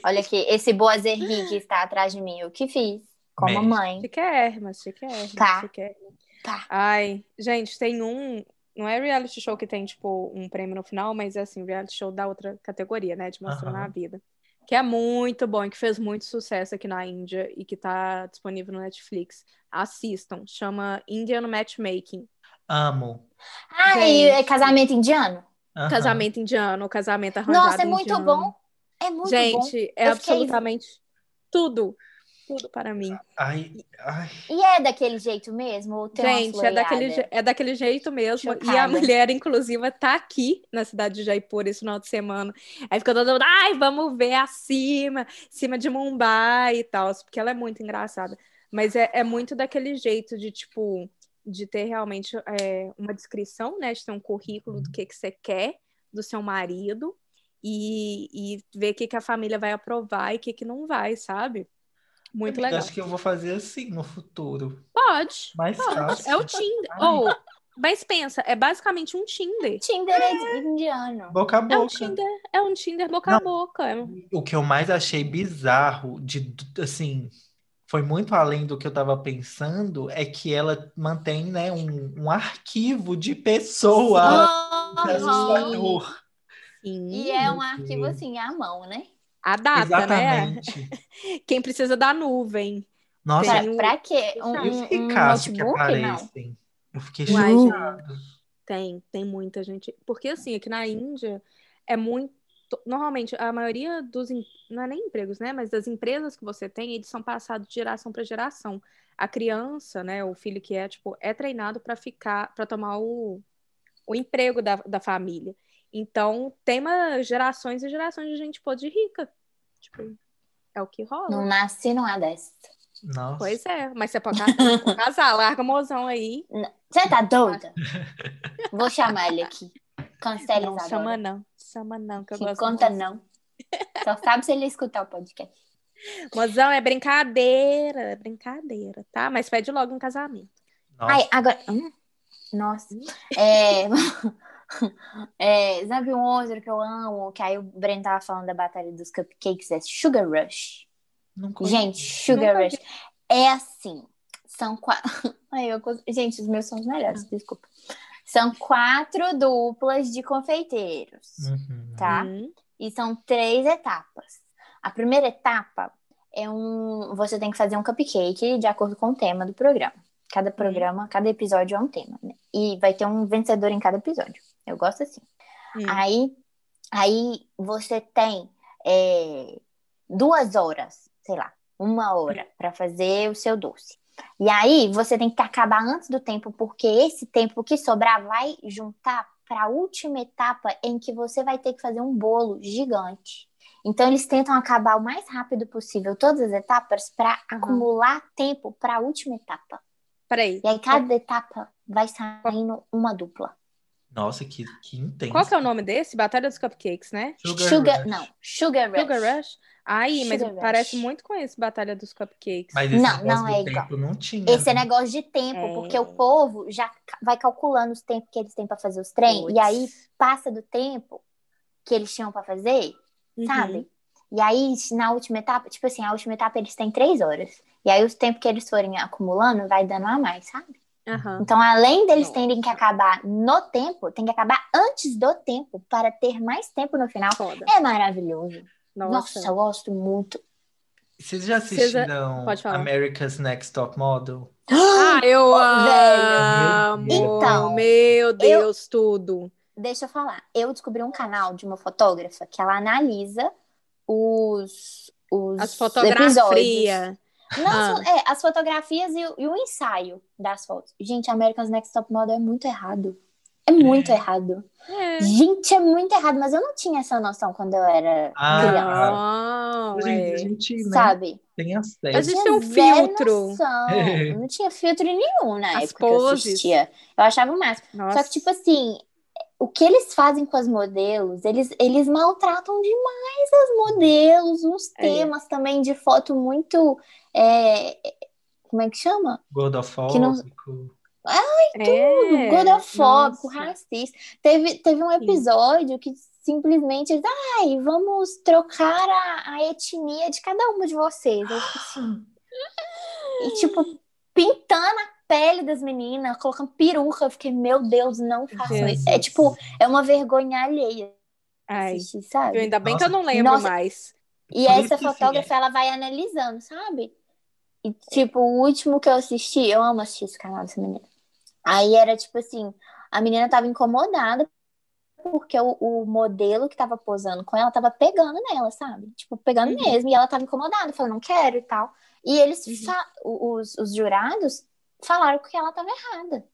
Olha aqui, esse Boaz Henrique está atrás de mim, eu que fiz, como Mexe. mãe. Chiquérrima, chiquérrima, Tá. chiquérrima. Tá. Ai, gente, tem um. Não é reality show que tem, tipo, um prêmio no final, mas é assim, reality show da outra categoria, né? De mostrando Aham. a vida. Que é muito bom e que fez muito sucesso aqui na Índia e que tá disponível no Netflix. Assistam. Chama Indian Matchmaking. Amo. Ah, e é casamento indiano? Aham. Casamento indiano, casamento arranjado Nossa, é muito indiano. bom. É muito bom. Gente, é Eu fiquei- absolutamente tudo. Tudo para mim. Ai, ai. E é daquele jeito mesmo? Ou tem Gente, uma é daquele, é daquele jeito mesmo. E a Chocada. mulher, inclusive, tá aqui na cidade de Jaipur esse final de semana. Aí fica todo mundo, ai, vamos ver acima, cima de Mumbai e tal, porque ela é muito engraçada. Mas é, é muito daquele jeito de, tipo, de ter realmente é, uma descrição, né? De ter um currículo do que, que você quer do seu marido e, e ver o que, que a família vai aprovar e o que, que não vai, sabe? Muito Amiga, legal. Acho que eu vou fazer assim no futuro. Pode. Mais Pode. fácil. É o Tinder. Ou, mas pensa, é basicamente um Tinder. Tinder é indiano. Boca a É um boca. Tinder, é um Tinder boca Não. a boca. É O que eu mais achei bizarro, de assim, foi muito além do que eu tava pensando, é que ela mantém, né, um, um arquivo de pessoa. Assustador. Sim. E é um arquivo assim, à mão, né? A data, Exatamente. né? Quem precisa da nuvem. Nossa, Tem o- pra quê? Um, um, um ricaços que notebook? Não. aparecem. Eu fiquei Uai, chocado. Tem, tem muita gente. Porque assim, aqui na Índia é muito. Normalmente, a maioria dos. Não é nem empregos, né? Mas das empresas que você tem, eles são passados de geração para geração. A criança, né? O filho que é, tipo, é treinado para ficar, para tomar o, o emprego da, da família. Então, tem uma gerações e gerações de gente podre e rica. Tipo, é o que rola. Não nasce numa dessa. Nossa. Pois é, mas você pode ca- pode casar, larga o mozão aí. Você tá doida? Vou chamar ele aqui. Cancela Não, chama não. Chama não, que eu gosto conta não. Só sabe se ele escutar o podcast. Mozão, é brincadeira, é brincadeira, tá? Mas pede logo um casamento. Nossa. Ai, agora. Hum? Nossa. É... é, sabe um outro que eu amo? Que aí o Breno tava falando da Batalha dos Cupcakes? É Sugar Rush. Conheço. Gente, Sugar Nunca Rush. É assim. São quatro. Ai, eu... Gente, os meus são os melhores, desculpa. São quatro duplas de confeiteiros, Uhum. tá? Hum, E são três etapas. A primeira etapa é um. Você tem que fazer um cupcake de acordo com o tema do programa. Cada programa, cada episódio é um tema, né? E vai ter um vencedor em cada episódio. Eu gosto assim. hum. Aí, aí você tem é, duas horas, sei lá, uma hora para fazer o seu doce. E aí você tem que acabar antes do tempo, porque esse tempo que sobrar vai juntar para a última etapa em que você vai ter que fazer um bolo gigante. Então eles tentam acabar o mais rápido possível todas as etapas para Uhum. acumular tempo para a última etapa. Peraí, E aí cada etapa vai saindo uma dupla. Nossa, que, que intenso. qual que é o nome desse? Batalha dos Cupcakes, né? Sugar, Rush. não, Sugar Rush. Sugar Rush? Aí, mas Sugar Rush. parece muito com esse Batalha dos Cupcakes. Mas esse Não, negócio não do é igual. tempo não tinha. Esse é né? negócio de tempo, É. porque o povo já vai calculando os tempos que eles têm para fazer os trem, Puts. e aí passa do tempo que eles tinham para fazer, Uhum. sabe? E aí, na última etapa, tipo assim, a última etapa eles têm três horas. E aí, o tempo que eles forem acumulando vai dando a mais, sabe? Aham. Então, além deles Nossa. terem que acabar no tempo, tem que acabar antes do tempo para ter mais tempo no final. Foda. É maravilhoso. Nossa, Nossa. eu gosto muito. Vocês já Vocês já- assistiram falar. America's Next Top Model? Ah, eu velho. amo. Então, meu Deus, tudo. Deixa eu falar. Eu descobri um canal de uma fotógrafa que ela analisa os, os As episódios. fotografias. Não, Ah. é, as fotografias e, o- e o ensaio das fotos. Gente, America's Next Top Model é muito errado. É muito errado. É. Gente, é muito errado, mas eu não tinha essa noção quando eu era Ah, criança, dia a é. gente né, sabe? tem Mas acesso. Existe Tinha um zero filtro. noção. Não tinha filtro nenhum na As época que eu poses. assistia. Eu achava o máximo. Nossa. Só que, tipo assim, o que eles fazem com as modelos, eles, eles maltratam demais as modelos, uns É. temas também de foto muito. é, como é que chama? Gordofóbico. Tudo, é, gordofóbico, nossa. racista. Teve, teve um episódio que simplesmente eles, ai, vamos trocar a, a etnia de cada uma de vocês. Eu assim. E, tipo, pintando a pele das meninas, colocando peruca. Eu fiquei, meu Deus, não façam isso. É Jesus. tipo, é uma vergonha alheia Ai, assistir, sabe? eu ainda bem que Nossa. eu não lembro Nossa. mais. E Por essa que, fotógrafa, ela vai analisando, sabe? E, tipo, o último que eu assisti, eu amo assistir esse canal dessa menina. Aí era tipo assim, a menina tava incomodada porque o, o modelo que tava posando com ela tava pegando nela, sabe? Tipo, pegando Uhum. mesmo. E ela tava incomodada, falando, não quero e tal. E eles, Uhum. os, os jurados, falaram que ela tava errada.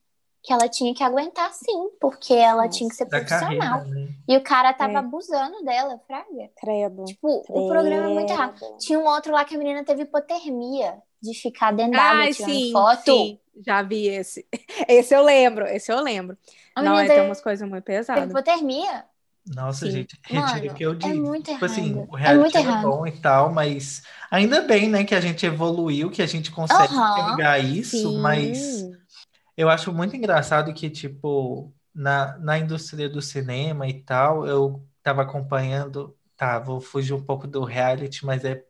Que ela tinha que aguentar sim, porque ela Nossa. tinha que ser Da carreira, profissional. né? E o cara tava É. abusando dela, fraga. Credo. Tipo, o programa é muito errado. Tinha um outro lá que a menina teve hipotermia de ficar dentro Ai, tirando sim, foto. sim, já vi esse. Esse eu lembro, esse eu lembro. A Não, menina é, tem teve, umas coisas muito teve pesadas. hipotermia. Nossa, Sim. gente, retiro o Mano, que eu é disse. muito tipo assim, o É reality era errado. bom e tal, mas ainda bem, né, que a gente evoluiu, que a gente consegue Aham. pegar isso, Sim. mas eu acho muito engraçado que, tipo, na, na indústria do cinema e tal, eu tava acompanhando, tá, vou fugir um pouco do reality, mas é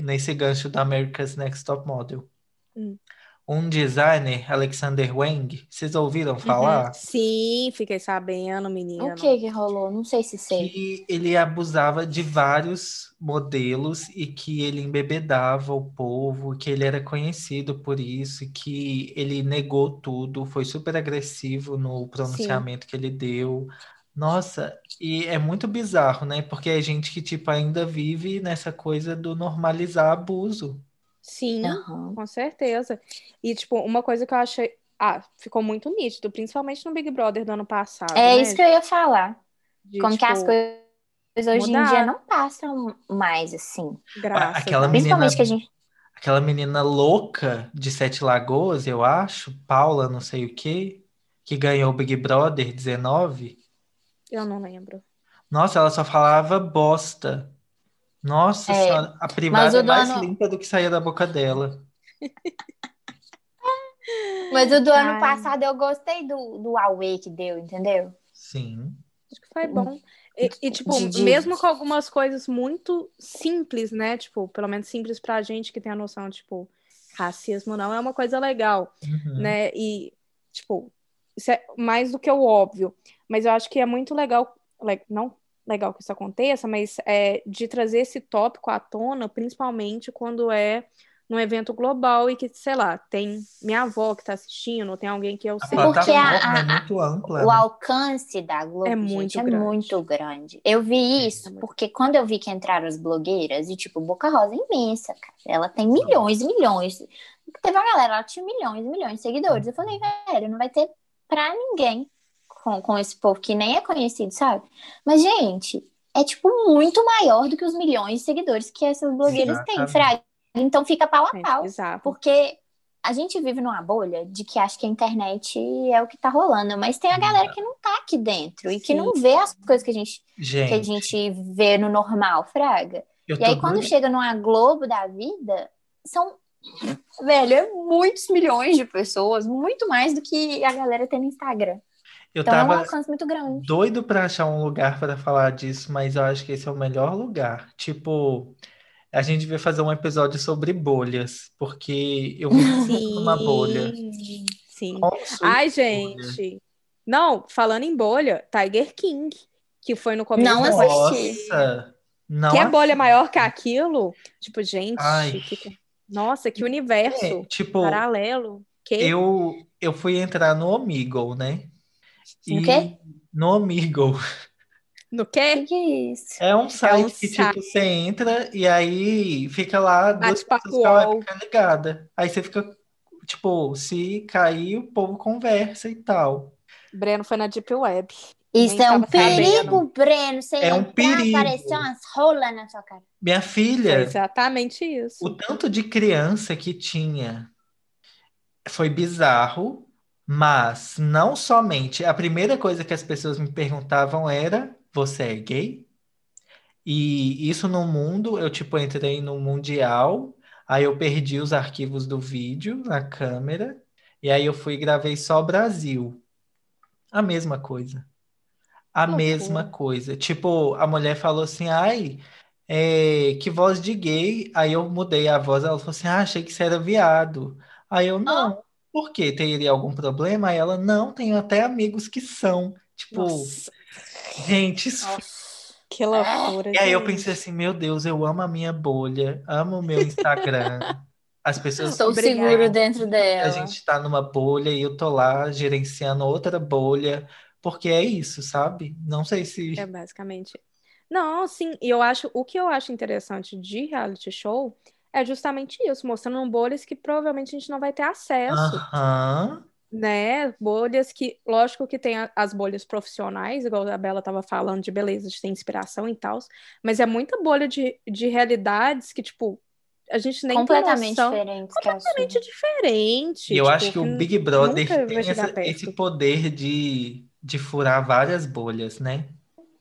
nesse gancho da America's Next Top Model. Hum. Um designer, Alexander Wang, vocês ouviram Uhum. falar? Sim, fiquei sabendo, menina. O que que rolou? Não sei se sei. que ele abusava de vários modelos e que ele embebedava o povo, que ele era conhecido por isso, que ele negou tudo, foi super agressivo no pronunciamento que ele deu. Nossa, e é muito bizarro, né? Porque é gente que, tipo, ainda vive nessa coisa do normalizar abuso. Sim, Aham. com certeza. E, tipo, uma coisa que eu achei. Ah, ficou muito nítido, principalmente no Big Brother do ano passado, É né? isso que eu ia falar. De, Como que as tipo, coisas hoje em mudar. dia não passam mais assim. graças Aquela menina- Principalmente que a gente. Aquela menina louca de Sete Lagoas, eu acho, Paula, não sei o quê, que ganhou o Big Brother 19. Eu não lembro. Nossa, ela só falava bosta. Nossa É, senhora, a privada é mais dono- limpa do que saía da boca dela. Mas o do ano Ai. passado eu gostei do, do Away que deu, entendeu? Sim. Acho que foi bom. E, e, tipo, De- de- mesmo com algumas coisas muito simples, né? Tipo, pelo menos simples pra gente que tem a noção, tipo, racismo não é uma coisa legal, Uhum. né? E, tipo, isso é mais do que o óbvio. Mas eu acho que é muito legal, le- não legal que isso aconteça, mas é de trazer esse tópico à tona, principalmente quando é num evento global e que, sei lá, tem minha avó que tá assistindo, ou tem alguém que eu A sei. Porque plataforma a- é a- muito ampla, O né? alcance da Globo, É gente, muito é grande. muito grande. Eu vi isso É muito- porque quando eu vi que entraram as blogueiras, e tipo, Boca Rosa é imensa, cara. Ela tem milhões e milhões. Teve uma galera, ela tinha milhões e milhões de seguidores. Eu falei, velho, não vai ter pra ninguém com, com esse povo que nem é conhecido, sabe? Mas, gente, é tipo muito maior do que os milhões de seguidores que essas blogueiras têm, Exatamente. Fraga. Então fica pau a É, pau. bizarro. Porque a gente vive numa bolha de que acha que a internet é o que tá rolando, mas tem a galera que não tá aqui dentro e que não vê as coisas que a gente, que a Gente, gente vê no normal, Fraga. eu E aí, quando chega numa Globo da vida, são. Velho, é muitos milhões de pessoas, muito mais do que a galera tem no Instagram. Eu Então é um tava alcance muito grande. doido pra achar um lugar para falar disso, mas eu acho que esse é o melhor lugar. Tipo, a gente devia fazer um episódio sobre bolhas, porque eu vivo muito numa bolha. Sim, sim. Qual a sua Ai, bolha? gente. Não, falando em bolha, Tiger King, que foi no começo Não assisti. Nossa, não Que é bolha maior que aquilo? Tipo, gente, Ai. que- nossa, que universo É, tipo, paralelo. Que eu, eu fui entrar no Omegle, né? No quê? no Omegle. no O quê? que que é isso? É um site que, site. tipo, você entra e aí fica lá duas pessoas webcam ligada. Aí você fica, tipo, se cair, o povo conversa e tal. Breno foi na Deep Web. Isso Nem é um tava sabendo. perigo, Breno. Você É um perigo. aparecer umas rolas na sua cara. Minha Foi filha, exatamente isso. o tanto de criança que tinha foi bizarro, mas não somente. A primeira coisa que as pessoas me perguntavam era: você é gay? E isso no mundo, eu tipo entrei no mundial, aí eu perdi os arquivos do vídeo na câmera, e aí eu fui e gravei só Brasil. A mesma coisa. A Loucura. mesma coisa. Tipo, a mulher falou assim: ai, é, que voz de gay. Aí eu mudei a voz, ela falou assim: ah, achei que você era viado. Aí eu, não, por quê? Teria algum problema? Aí ela, não, tenho até amigos que são. Tipo, Nossa, gente, isso que loucura. e aí eu pensei assim, meu Deus, eu amo a minha bolha, amo o meu Instagram. As pessoas Estou Obrigada. seguro dentro a dela. gente tá numa bolha e eu tô lá gerenciando outra bolha, porque é isso, sabe? Não sei se É basicamente. Não, sim, e eu acho, o que eu acho interessante de reality show é justamente isso, mostrando bolhas que provavelmente a gente não vai ter acesso, Aham. né? Bolhas que, lógico que tem as bolhas profissionais, igual a Bela estava falando, de beleza, de ter inspiração e tal, mas é muita bolha de, de realidades que, tipo, a gente nem tem Completamente noção. diferente é. Completamente diferente. E eu tipo, acho que o Big Brother tem essa- esse poder de, de furar várias bolhas, né?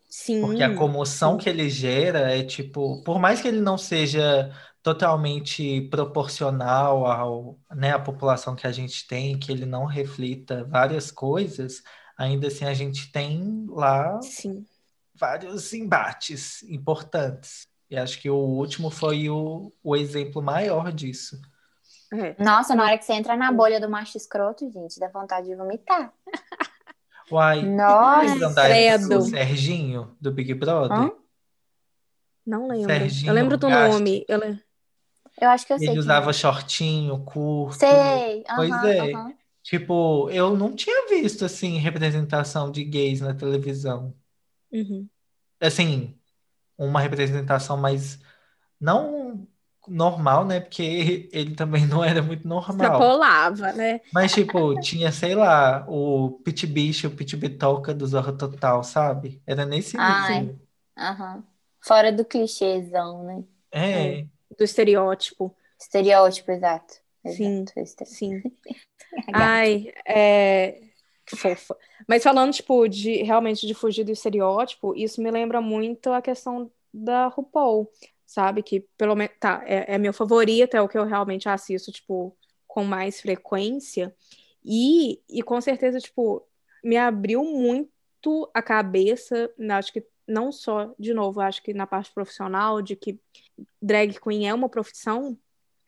Sim, Porque a comoção sim. que ele gera é tipo, por mais que ele não seja totalmente proporcional ao, né, à população que a gente tem, que ele não reflita várias coisas, ainda assim a gente tem lá Sim. vários embates importantes. E acho que o último foi o, o exemplo maior disso. É. Nossa, na hora que você entra na bolha do macho escroto, gente, dá vontade de vomitar. Uai, Nossa, do credo. Serginho, do Big Brother? Hã? Não lembro. Serginho Eu lembro do nome. Eu le- eu acho que eu sei. Ele usava é. shortinho, curto. Sei. Pois aham, é. aham. Tipo, eu não tinha visto, assim, representação de gays na televisão. Uhum. Assim, uma representação mais... Não normal, né? Porque ele também não era muito normal. Extrapolava, né? Mas, tipo, tinha, sei lá, o Pit Bicho, o Pit Bitoca do Zorra Total, sabe? Era nesse Ai. nível. Aham. Fora do clichêzão, né? É. Do estereótipo. Estereótipo, exato. Sim. Exato, estereótipo. Sim. Ai, é. Que fofa. Mas falando, tipo, de realmente de fugir do estereótipo, isso me lembra muito a questão da RuPaul, sabe? Que pelo menos. Tá, é, é meu favorito, é o que eu realmente assisto, tipo, com mais frequência. E, e com certeza, tipo, me abriu muito a cabeça, acho que não só, de novo, acho que na parte profissional, de que drag queen é uma profissão,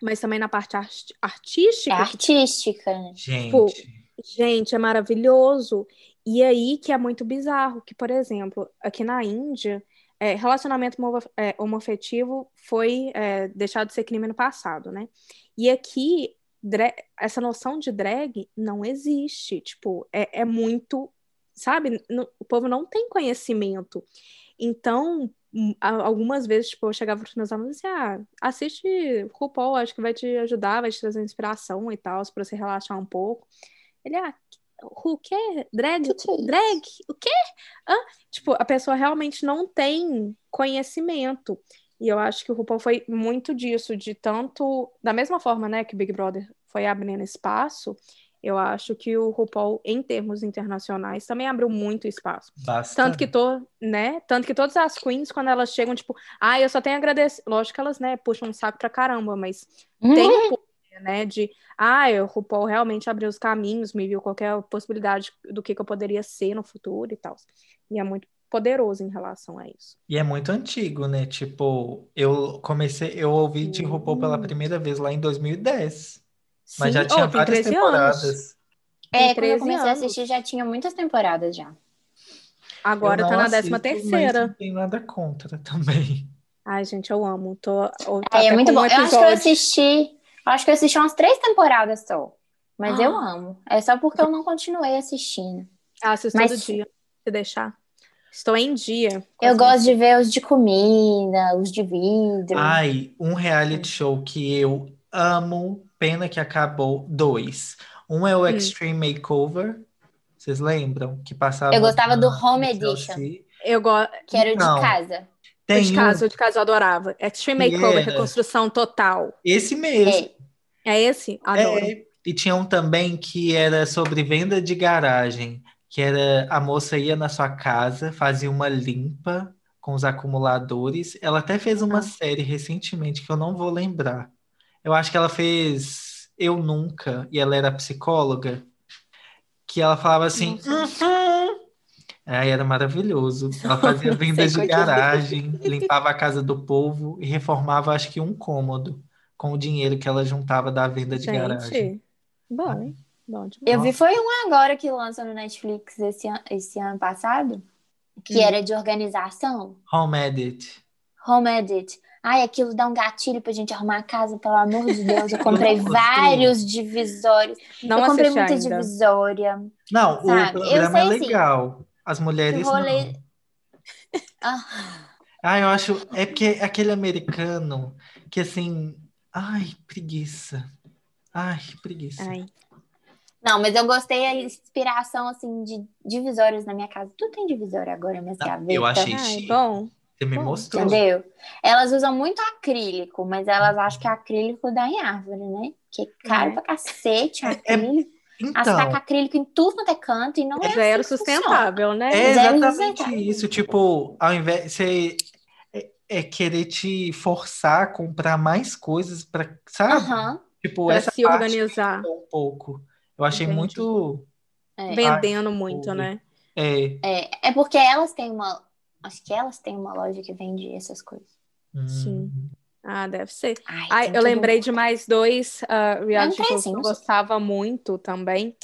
mas também na parte É artística, que artística, né? Tipo, Gente, Gente, é maravilhoso. E aí que é muito bizarro, que, por exemplo, aqui na Índia, é, relacionamento homo- é, homoafetivo foi é, deixado de ser crime no passado, né? E aqui, essa noção de drag não existe. Tipo, é, é muito, sabe? O povo não tem conhecimento. Então, hum, algumas vezes, tipo, eu chegava para os meus alunos e assim, ah, assiste RuPaul, acho que vai te ajudar, vai te trazer inspiração e tal, para você relaxar um pouco. Ele, ah, o quê? Drag? É? Drag? O quê? Hã? Tipo, a pessoa realmente não tem conhecimento. E eu acho que o RuPaul foi muito disso, de tanto, da mesma forma, né, que o Big Brother foi abrindo espaço, eu acho que o RuPaul, em termos internacionais, também abriu muito espaço. Tanto que, bastante. to, né, tanto que todas as queens, quando elas chegam, tipo, ah, eu só tenho a agradecer. Lógico que elas, né, puxam um saco pra caramba, mas tem um poder né? De, ah, o RuPaul realmente abriu os caminhos, me viu qualquer possibilidade do que, que eu poderia ser no futuro e tal. E é muito poderoso em relação a isso. E é muito antigo, né? Tipo, eu comecei, eu ouvi de RuPaul pela primeira vez lá em 2010. Mas já Sim. tinha Oh, tem várias 13 temporadas. anos. É, Tem quando eu 13 comecei a anos. assistir já tinha muitas temporadas já. Agora Eu tá na décima terceira. não tenho nada contra também. Ai, gente, eu amo. Tô, eu- tá É, até muito com um bom. Eu acho que eu assisti. Eu acho que eu assisti umas três temporadas só. Mas eu Ah. amo. É só porque eu não continuei assistindo. Ah, assisto Mas- todo dia, se deixar. Estou em dia. Eu gosto de ver os de comida, os de vidro. Ai, um reality show que eu amo, pena que acabou, dois. Um é o Hum. Extreme Makeover. Vocês lembram? Que passava Eu gostava do Home. Edition. Eu gosto. que era o Não. de casa. Tem de um- casa, o de casa eu adorava. Extreme Makeover, era? reconstrução total. esse mesmo. É, É esse? Adoro. É, e tinha um também que era sobre venda de garagem, que era a moça ia na sua casa, fazia uma limpa com os acumuladores. Ela até fez uma Ah. série recentemente que eu não vou lembrar. Eu acho que ela fez Eu Nunca, e ela era psicóloga, que ela falava assim, "Uhum." Aí era maravilhoso. Ela fazia vendas de é. garagem, limpava a casa do povo e reformava, acho que um cômodo com o dinheiro que ela juntava da venda de garagem. Gente, bom. Bom demais. eu vi foi um agora que lança no Netflix esse, an- esse ano passado, que Hum. era de organização. Home Edit. Home Edit. Ai, aquilo dá um gatilho pra gente arrumar a casa, pelo amor de Deus. Eu comprei vários divisórios. Não eu comprei muita ainda. divisória. Não, o Sabe, eu programa é assim, legal. As mulheres rolê- não. Ah, Ah, eu acho. É porque é aquele americano que assim. Ai, preguiça. Ai, preguiça. Ai, Não, mas eu gostei da inspiração, assim, de divisórios na minha casa. Tudo tem divisória agora, minhas Não, gavetas. eu achei ai, bom. Você me mostrou. Entendeu? Elas usam muito acrílico, mas elas acham que acrílico dá em árvore, né? Que é caro É. pra cacete, É- acrílico. As Então, acrílico em tudo quanto é canto e não é Já era assim sustentável, né? é Zero exatamente sustentável. isso. Tipo, ao invés de você. É, é querer te forçar a comprar mais coisas para, sabe? Tipo, Pra essa se parte organizar. um pouco. Eu achei Entendi. muito. É. Vendendo muito, né? É. É, é porque elas têm uma. Acho que elas têm uma loja que vende essas coisas. hum, Sim. Ah, deve ser. Ai, Ai, eu lembrei de mais dois ah, reality shows que eu sei. gostava muito também.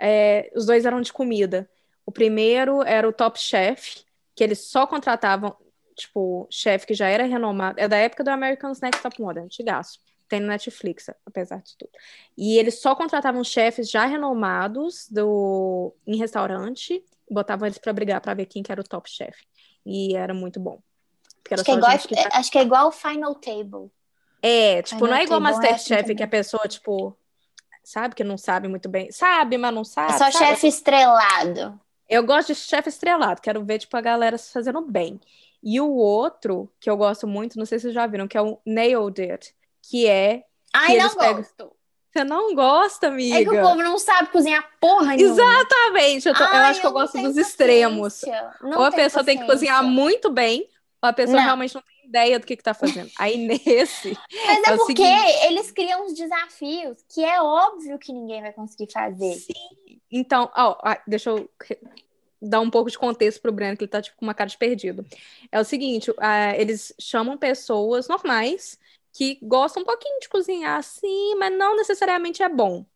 É, os dois eram de comida. O primeiro era o Top Chef, que eles só contratavam, tipo, chefe que já era renomado. É da época do American's Next Top Model, antigaço. Tem no Netflix, apesar de tudo. E eles só contratavam chefes já renomados do, em restaurante, botavam eles pra brigar pra ver quem que era o top chef. E era muito bom. Acho que, é igual, que já acho que é igual o Final Table. é, tipo, Final não é igual é Masterchef, que a pessoa, tipo, sabe que não sabe muito bem. Sabe, mas não sabe. É só sabe? chefe estrelado. Eu gosto de chefe estrelado, quero ver, tipo, a galera se fazendo bem. E o outro, que eu gosto muito, não sei se vocês já viram, que é o Nailed It, que é. Ai, eles não pegam- gosto. Você não gosta, amiga? É que o povo não sabe cozinhar porra nenhuma. Exatamente, eu, tô- eu Ai, acho que eu não gosto dos extremos. paciência. Não ou a pessoa tem que cozinhar paciência. muito bem, ou a pessoa Não. realmente não tem ideia do que, que tá fazendo. Aí nesse. Mas é, É porque seguinte. eles criam uns desafios que é óbvio que ninguém vai conseguir fazer. Sim. Então, ó, deixa eu dar um pouco de contexto pro Breno, que ele tá tipo com uma cara de perdido. É o seguinte, ah, eles chamam pessoas normais que gostam um pouquinho de cozinhar assim, mas não necessariamente é bom.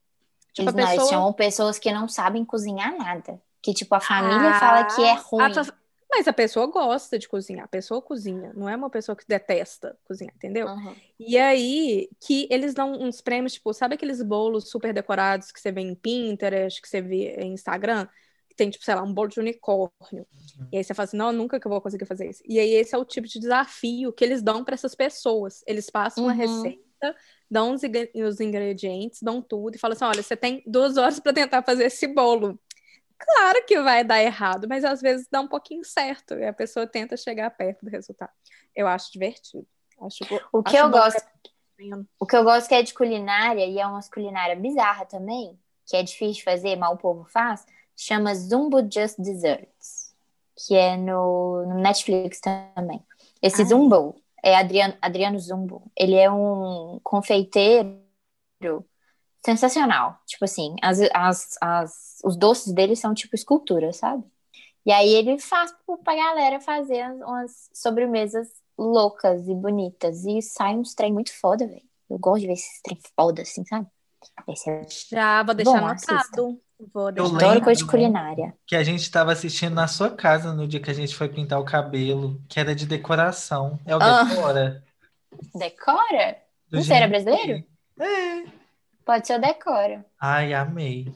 Tipo, Eles, não, eles pessoa. chamam pessoas que não sabem cozinhar nada. Que, tipo, a família Ah, fala que é ruim. a fa- Mas a pessoa gosta de cozinhar, a pessoa cozinha, não é uma pessoa que detesta cozinhar, entendeu? Uhum. E aí, que eles dão uns prêmios, tipo, sabe aqueles bolos super decorados que você vê em Pinterest, que você vê em Instagram? Que tem, tipo, sei lá, um bolo de unicórnio. E aí você fala assim, não, nunca que eu vou conseguir fazer isso. E aí esse é o tipo de desafio que eles dão para essas pessoas. Eles passam uma Uhum. receita, dão os, os ingredientes, dão tudo e falam assim, olha, você tem duas horas para tentar fazer esse bolo. Claro que vai dar errado, mas às vezes dá um pouquinho certo e a pessoa tenta chegar perto do resultado. Eu acho divertido. Acho, O que acho eu gosto, aprendendo. o que eu gosto que é de culinária, e é umas culinária bizarra também, que é difícil de fazer, mas o povo faz, chama Zumbo Just Desserts, que é no, no Netflix também. Esse Ah. Zumbo é Adriano, Adriano Zumbo. Ele é um confeiteiro sensacional. Tipo assim, as, as, as, os doces dele são tipo escultura, sabe? E aí ele faz pra galera fazer umas sobremesas loucas e bonitas. E sai uns trem muito foda, velho. Eu gosto de ver esses trem foda, assim, sabe? É Já vou deixar Bom, anotado. Vou Eu deixar coisa de culinária. Que a gente estava assistindo na sua casa no dia que a gente foi pintar o cabelo, que era de decoração. É o Ah. Decora? Decora? Do Você era brasileiro? É. Pode ser o Decora. Ai, amei.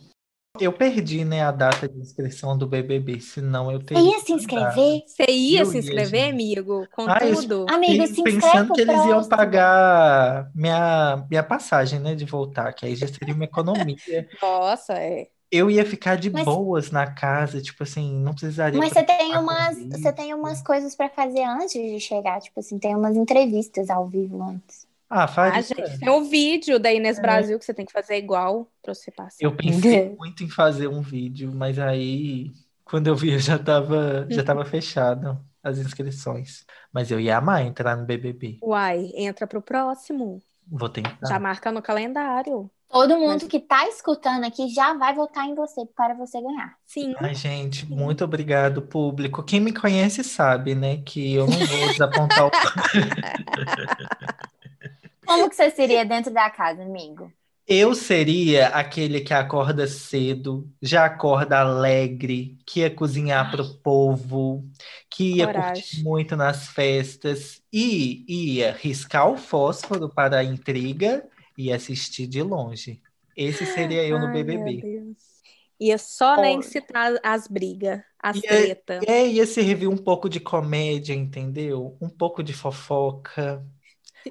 Eu perdi, né, a data de inscrição do BBB, senão eu Você teria. ia se inscrever? Você ia Eu se ia, inscrever, gente. amigo? Com Ah, eu- tudo? Amigo, se pensando que eles iam pagar minha, minha passagem, né, de voltar, que aí já seria uma economia. Nossa, é. Eu ia ficar de Mas- boas na casa, tipo assim, não precisaria Mas você tem umas, isso. você tem umas coisas pra fazer antes de chegar, tipo assim, tem umas entrevistas ao vivo antes. Ah, Ah, faria. gente, tem um vídeo da Inês Brasil que você tem que fazer igual pra você passar. Eu pensei muito em fazer um vídeo, mas aí, quando eu vi, eu já tava, já tava fechado as inscrições. Mas eu ia amar entrar no BBB. Uai, entra pro próximo. Vou tentar. Já marca no calendário. Todo mundo Mas- que tá escutando aqui já vai votar em você para você ganhar. Sim. Ai, gente, muito obrigado, público. Quem me conhece sabe, né, que eu não vou desapontar o. Como que você seria dentro da casa, amigo? Eu seria aquele que acorda cedo, já acorda alegre, que ia cozinhar para o povo, que ia Coragem. curtir muito nas festas e ia riscar o fósforo para a intriga e assistir de longe. Esse seria eu no Ai, meu BBB. Deus. Ia só, né, Olha. incitar as brigas, as E tretas. É, ia servir um pouco de comédia, entendeu? Um pouco de fofoca.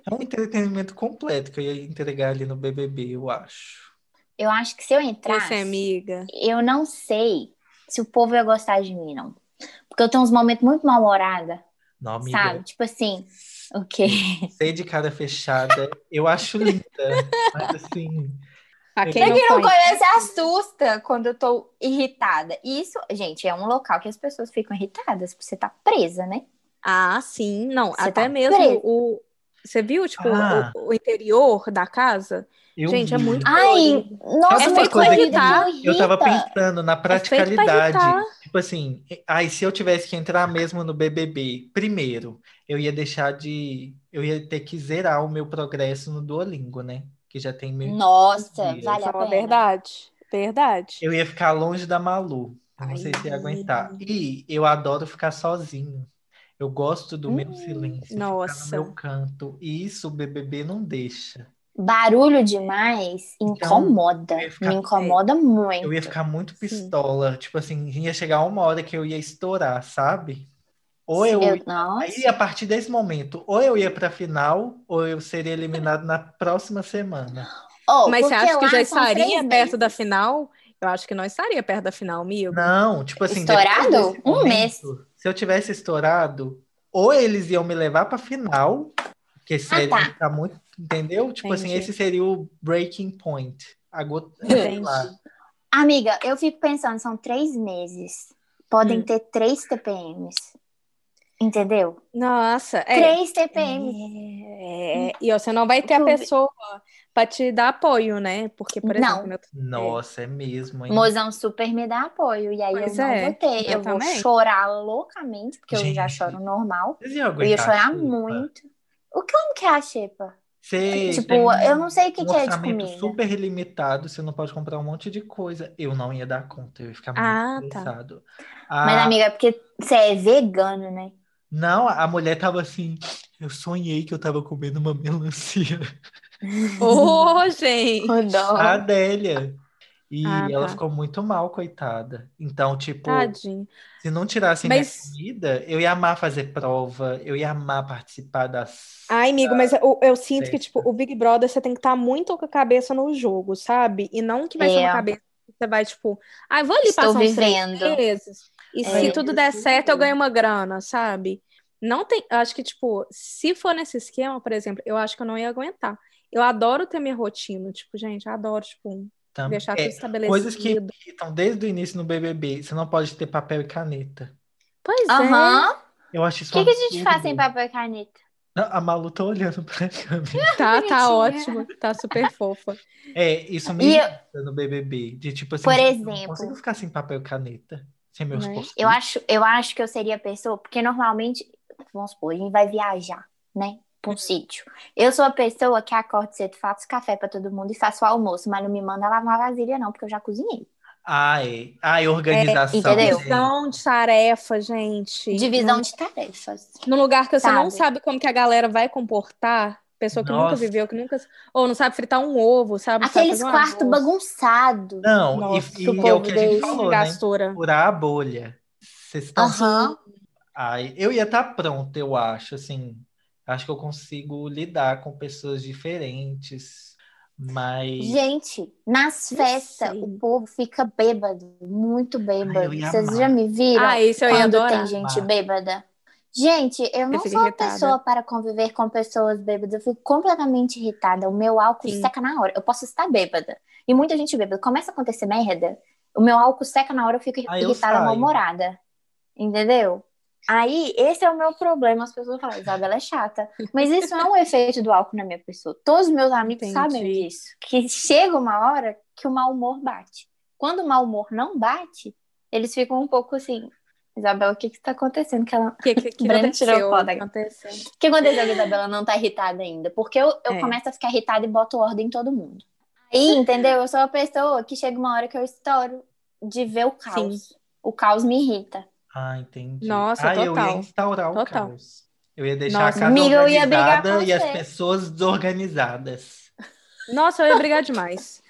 É um entretenimento completo que eu ia entregar ali no BBB, eu acho. Eu acho que se eu Você, entrasse, amiga. eu não sei se o povo ia gostar de mim, não. Porque eu tenho uns momentos muito mal-humorada, Não, amiga, sabe? Tipo assim, o quê? Ser de cara fechada, eu acho linda. Mas assim, Pra quem não não conhece. assusta quando eu tô irritada. E isso, gente, é um local que as pessoas ficam irritadas, porque você tá presa, né? Ah, sim. Não, Você até tá mesmo o... Você viu, tipo, Ah. o, o interior da casa? eu Gente, é vi. muito Ai, nossa, uma uma coisa me Eu tava pensando na É feito pra praticalidade. irritar. Tipo assim, ai, se eu tivesse que entrar mesmo no BBB, primeiro, eu ia deixar de. Eu ia ter que zerar o meu progresso no Duolingo, né? Que já tem mil. Nossa, dias. vale a é pena. verdade. Verdade. Eu ia ficar longe da Malu. Não sei se ia Ai. aguentar. E eu adoro ficar sozinho. Eu gosto do meu Hum, silêncio, ficar nossa. no meu canto. E isso o BBB não deixa. Barulho demais incomoda. ficar- Me incomoda muito. Eu ia ficar muito Sim. pistola. Tipo assim, ia chegar uma hora que eu ia estourar, sabe? Ou eu. Eu-. Aí, a partir desse momento, ou eu ia pra final, ou eu seria eliminado na próxima semana. Oh, Mas você acha que já estaria perto da final? Eu acho que não estaria perto da final, amigo. Não, tipo assim, Estourado? Um momento, mês. Se eu tivesse estourado, ou eles iam me levar pra final, porque seria tá. ficar muito, entendeu? Tipo assim, Entendi. esse seria o breaking point. A gota. Amiga, eu fico pensando, são três meses. Podem Hum. ter três TPMs. Entendeu? Nossa, é. Três TPMs. É, e você não vai ter a pessoa pra te dar apoio, né? Porque, por Não. exemplo, meu- Nossa, é mesmo, hein? Mozão super me dá apoio. E aí Pois eu não é, vou ter. eu Eu, vou também. chorar loucamente, porque eu já Gente. choro normal. Vocês iam Eu ia chorar muito. O que como que é a xepa? Você Tipo, tem eu não sei o que, um que é de comida. super limitado, você não pode comprar um monte de coisa. Eu não ia dar conta, eu ia ficar muito Ah, tá. estressado. Mas, A- amiga, é porque você é vegano, né? Não, a mulher tava assim, eu sonhei que eu tava comendo uma melancia. Ô, gente! O dó. A Adélia. E Ah, ela tá. ficou muito mal, coitada. Então, tipo, Tadinho. se não tirassem Mas- minha comida, eu ia amar fazer prova, eu ia amar participar das. Ai, amigo, mas eu, eu sinto que, tipo, o Big Brother você tem que estar muito com a cabeça no jogo, sabe? E não que vai ser É. uma cabeça que você vai, tipo, ai, vou ali Estou passar uns meses. E É. se tudo der certo, eu ganho uma grana, sabe? Não tem. Eu acho que, tipo, se for nesse esquema, por exemplo, eu acho que eu não ia aguentar. Eu adoro ter minha rotina, tipo, gente, eu adoro, tipo, Tam- deixar é, tudo estabelecido. coisas que irritam desde o início no BBB. Você não pode ter papel e caneta. Pois é. Aham. Eu acho O isso que, um que a gente faz sem papel e caneta? Não, a Malu tá olhando pra câmera. Tá, tá ótimo. Tá super fofa. É, isso me eu- no BBB. De tipo assim, Por gente, eu não exemplo- consigo ficar sem papel e caneta. Sem meus Né? Eu acho, eu acho que eu seria a pessoa, porque normalmente, vamos supor, a gente vai viajar, né? Pra um sítio. Eu sou a pessoa que acorda cedo, faço café pra todo mundo e faço o almoço, mas não me manda lavar vasilha, não, porque eu já cozinhei. Ah, é. Ah, e organização. entendeu? né? Divisão de tarefa, gente. Divisão de tarefas. Num lugar que você não Sabe? sabe como que a galera vai comportar, pessoa que nunca Nossa. viveu, que nunca. Ou não sabe fritar um ovo, sabe? Sabe Aqueles um quartos bagunçados. Não, Nossa, e, que o e é o povo que a gente deixa. falou, né? Gastura. Furar a bolha. Vocês estão. Aham. Ai, eu ia estar pronta, eu acho, assim. Acho que eu consigo lidar com pessoas diferentes, mas. Gente, nas festas, o povo fica bêbado, muito bêbado. Ai, Vocês amar. já me viram Ah, isso eu ia quando adorar. tem gente Amar. bêbada? Gente, eu não sou a irritada. pessoa para conviver com pessoas bêbadas. Eu fico completamente irritada. O meu álcool Sim. seca na hora. Eu posso estar bêbada. E muita gente bêbada. Começa a acontecer merda, o meu álcool seca na hora, eu fico Ah, irritada, mal-humorada. Entendeu? Aí, esse é o meu problema. As pessoas falam, Isabela é chata. Mas isso não é um efeito do álcool na minha pessoa. Todos os meus amigos Entendi. sabem disso. Que chega uma hora que o mau humor bate. Quando o mau humor não bate, eles ficam um pouco assim. Isabela, o que que tá acontecendo? Que ela... O que, que, que tirou aconteceu? foto. Aconteceu. O que aconteceu que a Isabela não tá irritada ainda? Porque eu, eu É. começo a ficar irritada e boto ordem em todo mundo. Aí, entendeu? Eu sou a pessoa que chega uma hora que eu estouro de ver o caos. O caos me irrita. Ah, entendi. Nossa, ah, eu ia total. instaurar o Total. caos. Eu ia deixar Nossa, a casa amiga, eu ia brigar organizada com e as pessoas desorganizadas. Nossa, eu ia brigar demais.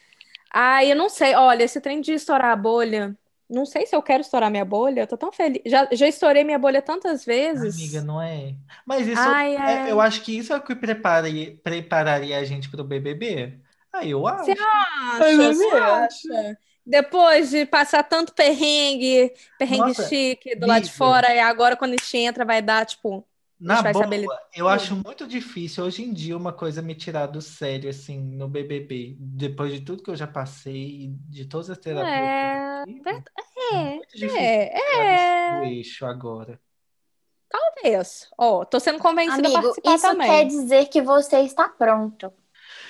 Ah, eu não sei. Olha, esse trem de estourar a bolha. Não sei se eu quero estourar minha bolha. Eu tô tão feliz. Já, já estourei minha bolha tantas vezes. Amiga, não é? Mas isso, Ai, é- é. eu acho que isso é o que prepararia, prepararia a gente pro BBB. Ah, eu acho. Você acha? Ai, Você acho. acha? Depois de passar tanto perrengue, perrengue Nossa, chique do lado de fora, e agora quando a gente entra vai dar, tipo, Na vai boa, eu acho muito difícil hoje em dia uma coisa me tirar do sério, assim, no BBB. Depois de tudo que eu já passei, de todas as terapias É, tive, verdade. é é, muito difícil é, é. do eixo agora. Talvez. Ó, tô sendo convencida a Amigo, participar isso também. quer dizer que você está pronto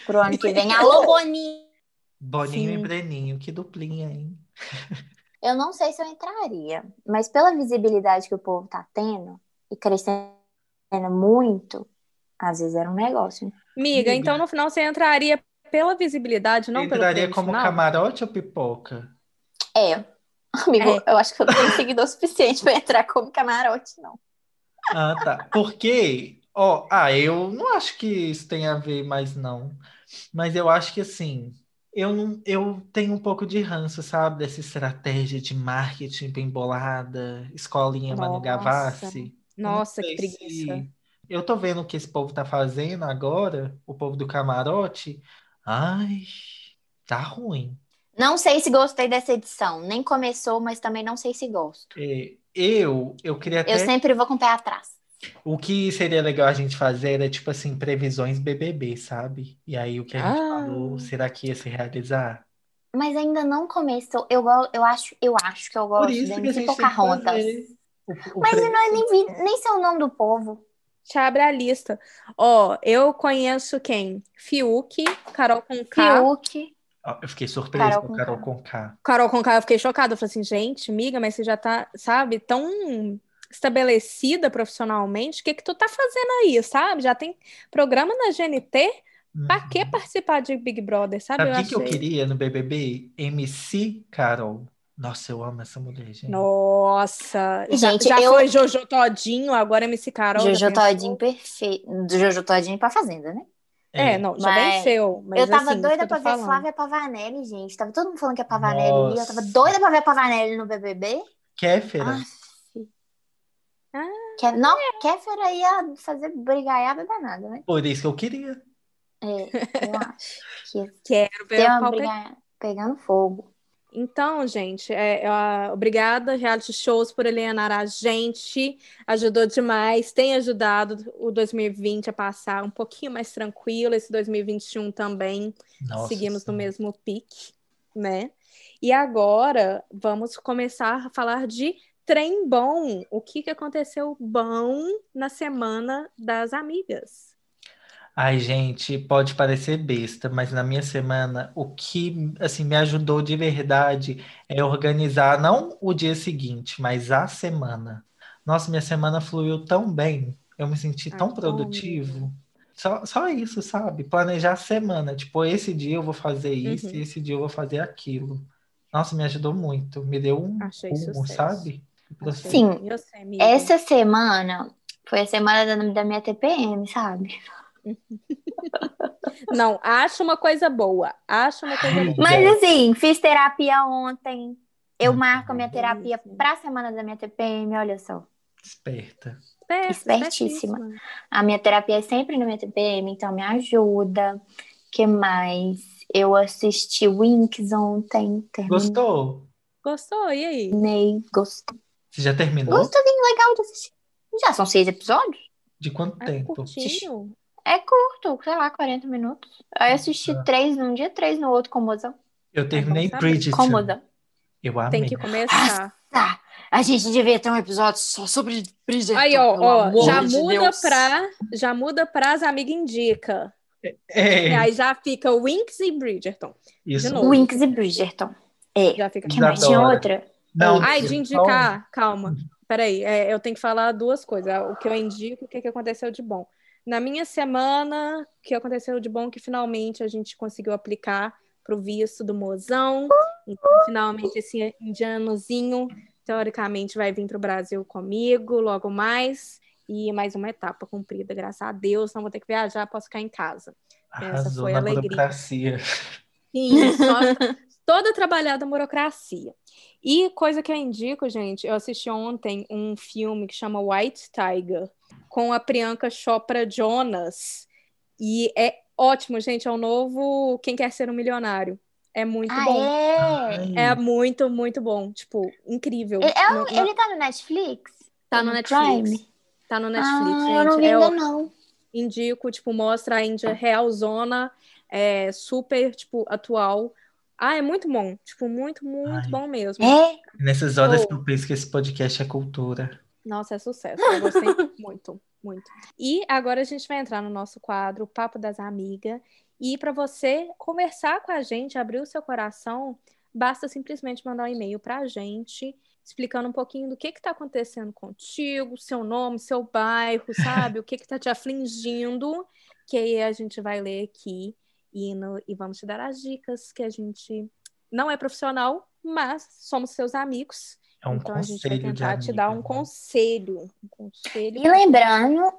pro ano que vem. Alô, Boninho! Boninho e Sim. Breninho, que duplinha, hein? Eu não sei se eu entraria, mas pela visibilidade que o povo tá tendo e crescendo muito, às vezes era um negócio. né? Amiga, Amiga. então no final você entraria pela visibilidade, não pelo Entraria como final? camarote ou pipoca? É. Amigo, É. eu acho que eu não tenho seguidor suficiente pra entrar como camarote, não. Ah, tá. Porque, ó, ah, eu não acho que isso tenha a ver mais, não. Mas eu acho que, assim, eu não, eu tenho um pouco de ranço, sabe? Dessa estratégia de marketing bem bolada, escolinha Manu Nossa. Gavassi. Eu não Nossa, que preguiça. se- Eu tô vendo o que esse povo tá fazendo agora, o povo do camarote. Ai, tá ruim. Não sei se gostei dessa edição. Nem começou, mas também não sei se gosto. É, eu, eu queria Eu até. sempre vou com o pé atrás. O que seria legal a gente fazer era, tipo assim, previsões BBB, sabe? E aí o que a gente Ah. falou, será que ia se realizar? Mas ainda não começou. Eu, eu, acho, eu acho que eu Por gosto isso de que Pocahontas. fazer o, o Mas pre- não é nem, vi- nem sei o nome do povo. Te abre a lista. Ó, eu conheço quem? Fiuk, Carol Conká. Fiuk. Ó, Eu fiquei surpreso Carol com com Carol K. Conká. Carol Conká, eu fiquei chocada. Eu falei assim, gente, amiga, mas você já tá, sabe, tão estabelecida profissionalmente. O que que tu tá fazendo aí, sabe? Já tem programa na GNT. Pra que Uhum. participar de Big Brother, sabe? Sabe o que que eu queria no BBB? MC Carol. Nossa, eu amo essa mulher, gente. Nossa, já, Gente, já eu- foi Jojo Todinho, agora MC Carol. já Jojo? Todinho perfeito. Do Jojo Todinho pra Fazenda, né? É, não, já Mas venceu. Mas eu tava assim, doida pra ver falando. Flávia Pavanelli, gente. Tava todo mundo falando que é Pavanelli ali. Eu tava doida pra ver Pavanelli no BBB. Kéfera. Ah. Ke- Não, Kéfera ia fazer brigaiada danada, né? Por isso que eu queria. É, eu acho que Quero ver o uma brigaiada pegando fogo. Então, gente, é, é, obrigada, Reality Shows, por alienar a gente. Ajudou demais, tem ajudado o 2020 a passar um pouquinho mais tranquilo, esse 2021 também. Nossa Seguimos no mesmo pique, né? E agora vamos começar a falar de trem bom. O que, que aconteceu bom na semana das amigas? Ai, gente, pode parecer besta, mas na minha semana, o que assim me ajudou de verdade é organizar não o dia seguinte, mas a semana. Nossa, minha semana fluiu tão bem, eu me senti tão bom, produtivo. Só, só isso, sabe? Planejar a semana. Tipo, esse dia eu vou fazer isso Uhum. e esse dia eu vou fazer aquilo. Nossa, me ajudou muito. Me deu um Achei rumo, sucesso. sabe? Sim. Essa semana foi a semana da, da minha TPM, sabe? Não, acho uma coisa boa. Acho uma coisa boa. Mas assim, fiz terapia ontem. Eu marco a minha terapia Delícia. pra semana da minha TPM, olha só. Esperta. Esperta, Espertíssima. espertíssima. A minha terapia é sempre na minha TPM, então me ajuda. que mais? Eu assisti Winx ontem, Gostou? Gostou? E aí? terminei, gostei. Você já terminou? Gostei, legal de assistir. Já são seis episódios? De quanto É tempo? curtinho? É curto, sei lá, 40 minutos. Aí eu assisti Ah. três num dia, três no outro com mozão. Eu terminei. Bridgerton. Com mozão. Eu amei. Tem que começar. Tá, a gente devia ter um episódio só sobre Bridgerton. Aí, ó, ó, já de muda Deus. pra. Já muda pra as amigas indica. É, E aí já fica Winx e Bridgerton. isso. de novo. Winx e Bridgerton. É. Já fica. que mais? Tinha outra? Não, Ai, de só- indicar, calma. Peraí, é, eu tenho que falar duas coisas. O que eu indico e o que, que aconteceu de bom. Na minha semana, o que aconteceu de bom é que finalmente a gente conseguiu aplicar pro visto do mozão. Então, finalmente, esse indianozinho, teoricamente, vai vir pro Brasil comigo logo mais. E mais uma etapa cumprida, graças a Deus. Não vou ter que viajar, posso ficar em casa. Essa Arrasou foi na a alegria. burocracia. Sim, só toda trabalhada a burocracia. E coisa que eu indico, gente, eu assisti ontem um filme que chama White Tiger, com a Priyanka Chopra Jonas. E é ótimo, gente. É o novo Quem Quer Ser um Milionário. É muito Ah, bom. é? É muito, muito bom. Tipo, incrível. Ele, é um- No- no- ele tá no Netflix? tá no no Netflix. Prime? Tá no Netflix, ah, gente. eu não vi É ainda não. indico, tipo, mostra a Índia realzona, é, super, tipo, atual. Ah, é muito bom. Tipo, muito, muito Ai. bom mesmo. É? Nessas horas Oh. que eu penso que esse podcast é cultura. Nossa, é sucesso. Eu gostei muito, muito. E agora a gente vai entrar no nosso quadro Papo das Amigas. E para você conversar com a gente, abrir o seu coração, basta simplesmente mandar um e-mail para a gente, explicando um pouquinho do que está acontecendo contigo, seu nome, seu bairro, sabe? O que está te afligindo, que aí a gente vai ler aqui e, no- e vamos te dar as dicas que a gente não é profissional, mas somos seus amigos. É um Então a gente vai tentar te dar um amiga, né? conselho. Um conselho. E lembrando,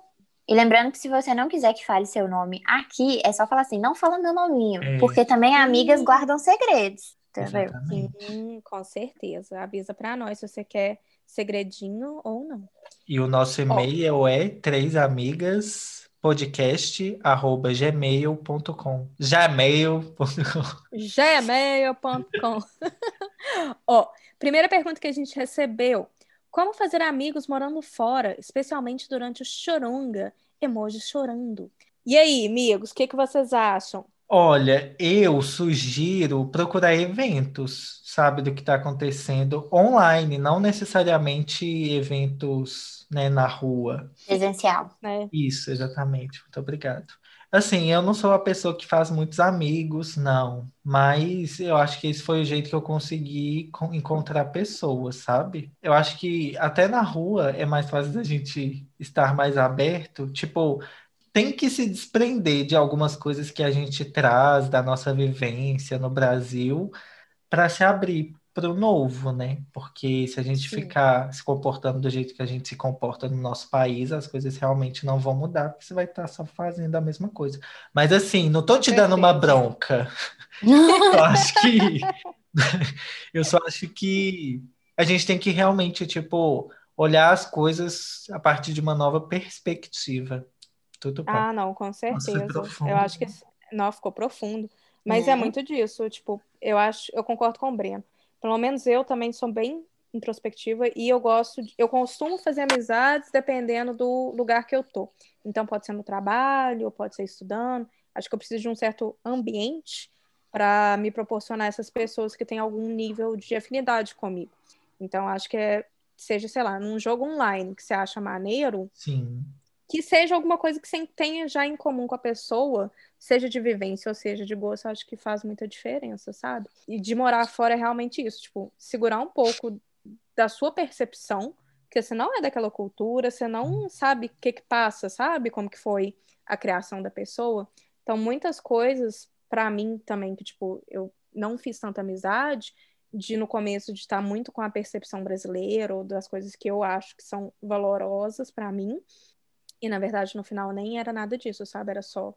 e lembrando que se você não quiser que fale seu nome aqui, é só falar assim, não fala meu nominho. É. Porque também amigas guardam segredos. Entendeu? Sim, com certeza. Avisa pra nós se você quer segredinho ou não. E o nosso e-mail é trêsamigaspodcast@gmail.com. Gmail.com. gmail.com. Ó, primeira pergunta que a gente recebeu: Como fazer amigos morando fora, especialmente durante o choronga? Emoji chorando. E aí, amigos, o que, que vocês acham? Olha, eu sugiro procurar eventos, sabe, do que está acontecendo online, não necessariamente eventos, né, na rua. Presencial. Né? Isso, exatamente. Muito obrigado. Assim, eu não sou a pessoa que faz muitos amigos, não, mas eu acho que esse foi o jeito que eu consegui co- encontrar pessoas, sabe? Eu acho que até na rua é mais fácil da gente estar mais aberto, tipo, tem que se desprender de algumas coisas que a gente traz da nossa vivência no Brasil para se abrir para o novo, né? Porque se a gente Sim. ficar se comportando do jeito que a gente se comporta no nosso país, as coisas realmente não vão mudar, porque você vai estar só fazendo a mesma coisa. Mas assim, não tô te dando uma bronca. Eu acho que eu só acho que a gente tem que realmente, tipo, olhar as coisas a partir de uma nova perspectiva. Tudo bom. Ah, não, com foi certeza. Eu acho que né? não ficou profundo, mas é Uhum. muito disso. Tipo, eu acho, eu concordo com o Breno. Pelo menos eu também sou bem introspectiva e eu gosto, de- eu costumo fazer amizades dependendo do lugar que eu tô. Então pode ser no trabalho, ou pode ser estudando. Acho que eu preciso de um certo ambiente para me proporcionar essas pessoas que têm algum nível de afinidade comigo. Então acho que é seja, sei lá, num jogo online que você acha maneiro, Sim. Que seja alguma coisa que você tenha já em comum com a pessoa, seja de vivência ou seja de gosto, eu acho que faz muita diferença, sabe? E de morar fora é realmente isso, tipo, segurar um pouco da sua percepção, porque você não é daquela cultura, você não sabe o que que passa, sabe? Como que foi a criação da pessoa. Então, muitas coisas, para mim também, que, tipo, eu não fiz tanta amizade, de no começo de estar muito com a percepção brasileira ou das coisas que eu acho que são valorosas para mim. E na verdade no final nem era nada disso, sabe? Era só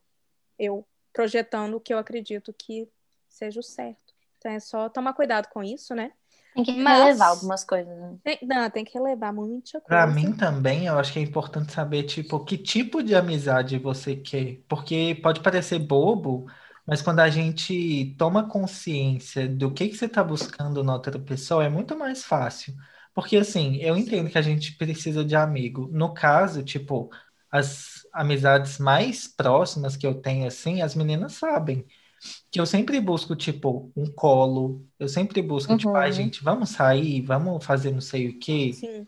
eu projetando o que eu acredito que seja o certo. Então é só tomar cuidado com isso, né? Tem que Mas- relevar algumas coisas. né? Tem, não, tem que relevar muita coisa. Pra mim também, eu acho que é importante saber, tipo, que tipo de amizade você quer. Porque pode parecer bobo, mas quando a gente toma consciência do que que você tá buscando na outra pessoa, é muito mais fácil. Porque, assim, eu entendo que a gente precisa de amigo. No caso, tipo, as amizades mais próximas que eu tenho, assim, as meninas sabem. Que eu sempre busco, tipo, um colo. Eu sempre busco, tipo, ai, Uhum. gente, vamos sair, vamos fazer não sei o quê. Sim.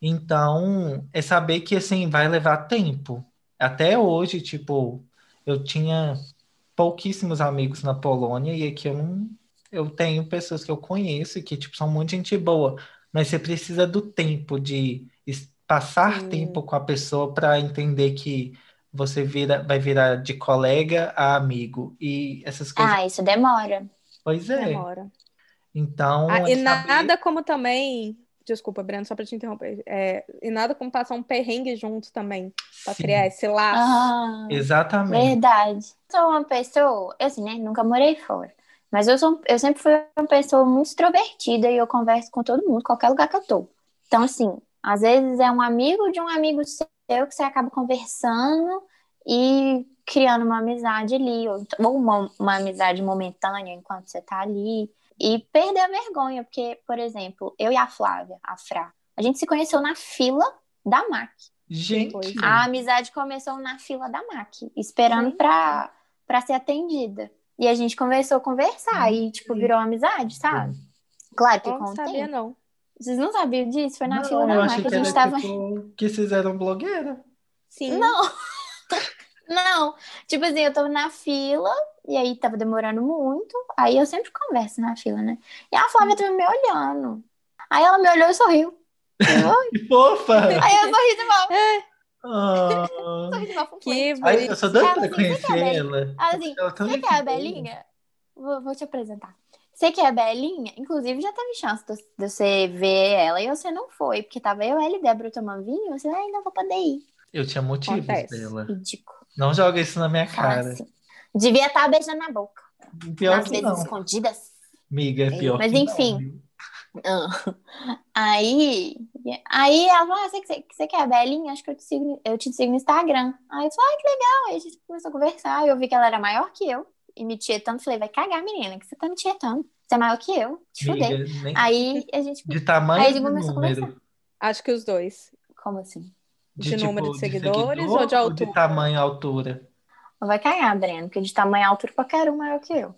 Então, é saber que assim vai levar tempo. Até hoje, tipo, eu tinha pouquíssimos amigos na Polônia e aqui eu não, eu tenho pessoas que eu conheço e que tipo são muito gente boa, mas você precisa do tempo de passar Sim. tempo com a pessoa para entender que você vira, vai virar de colega a amigo e essas coisas. Ah, isso demora. Pois é. Demora. Então, Ah, é e saber- nada como também. Desculpa, Breno, só pra te interromper. É, e nada como passar um perrengue junto também, pra Sim, criar esse laço. Ah, exatamente. verdade. Sou uma pessoa, eu, assim, né? Nunca morei fora. Mas eu, sou, eu sempre fui uma pessoa muito extrovertida e eu converso com todo mundo, qualquer lugar que eu tô. Então, assim, às vezes é um amigo de um amigo seu que você acaba conversando e criando uma amizade ali, ou, então- ou uma, uma amizade momentânea enquanto você tá ali. E perder a vergonha, porque, por exemplo, eu e a Flávia, a Fra, a gente se conheceu na fila da MAC. Gente, Pois A amizade começou na fila da MAC, esperando pra ser atendida. E a gente começou a conversar e, tipo, virou amizade, sabe? Claro que Eu com não sabia, tempo. não. Vocês não sabiam disso? Foi na não, fila da achei MAC. que A gente tipo que vocês eram blogueira. Sim. Não! Não! Tipo assim, eu tava na fila e aí tava demorando muito. Aí eu sempre converso na fila, né? E a Flávia tava me olhando. Aí ela me olhou e sorriu. Que fofa! Aí eu sorri de volta. Ah. Sorri de volta. Que Ai, eu sou doida pra assim, conhecer ela. Ela assim, é Você quer a. Belinha? Vou, vou te apresentar. Você quer a Belinha? Inclusive, já teve chance de, você ver ela e você não foi, porque tava eu, ela e Débora tomando vinho. Você, ai, não vou poder ir. Eu tinha motivos Acontece. dela. Ridículo. Não joga isso na minha cara. Devia estar beijando na boca. Pior nas que vezes não. escondidas. Miga, é pior Mas que não, enfim. viu? Ah. Aí, aí ela falou: ah, você, você, você quer a Belinha? Acho que eu te, sigo, eu te sigo no Instagram. Aí eu falei: ah, que legal. Aí a gente começou a conversar. Eu vi que ela era maior que eu. E me tietando. Falei: vai cagar, menina, que você tá me tietando. Você é maior que eu. Te fudei. Nem- Aí a gente. de tamanho Aí a ou gente de começou a número? Acho que os dois. Como assim? De tipo, número de seguidores seguidor ou de altura? tamanho e altura? Não vai cagar, Breno, porque de tamanho e altura qualquer um maior que eu.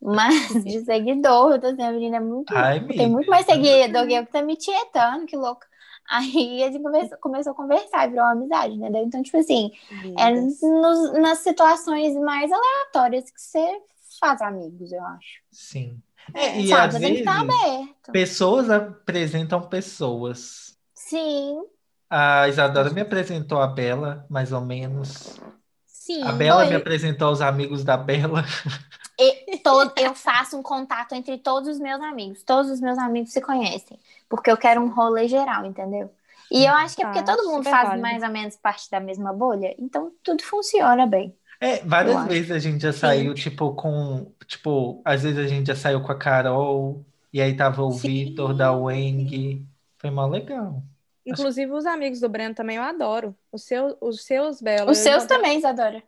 Mas de seguidor, eu tô dizendo, a menina é muito. Ai, tem muito mais seguidor que eu que tá me tietando, que louco. Aí a gente começou, começou a conversar e virou uma amizade, né? Então, tipo assim, é nos- nas situações mais aleatórias que você faz amigos, eu acho. Sim. É, e Sabe? às estar vezes, aberto. pessoas apresentam pessoas. Sim, A Isadora me apresentou a Bela, mais ou menos. Sim. A Bela me Oi. apresentou aos amigos da Bela. E todo, eu faço um contato entre todos os meus amigos. Todos os meus amigos se conhecem. Porque eu quero um rolê geral, entendeu? E eu acho que é porque Tá, todo mundo faz válido. mais ou menos parte da mesma bolha. Então tudo funciona bem. É, várias acho. vezes a gente já saiu, tipo, com. Tipo, às vezes a gente já saiu com a Carol, e aí tava o Sim. Vitor da Weng. Foi mó legal. Inclusive, os amigos do Breno também eu adoro. Os seus, os seus Bela. Os eu seus também, Isadora.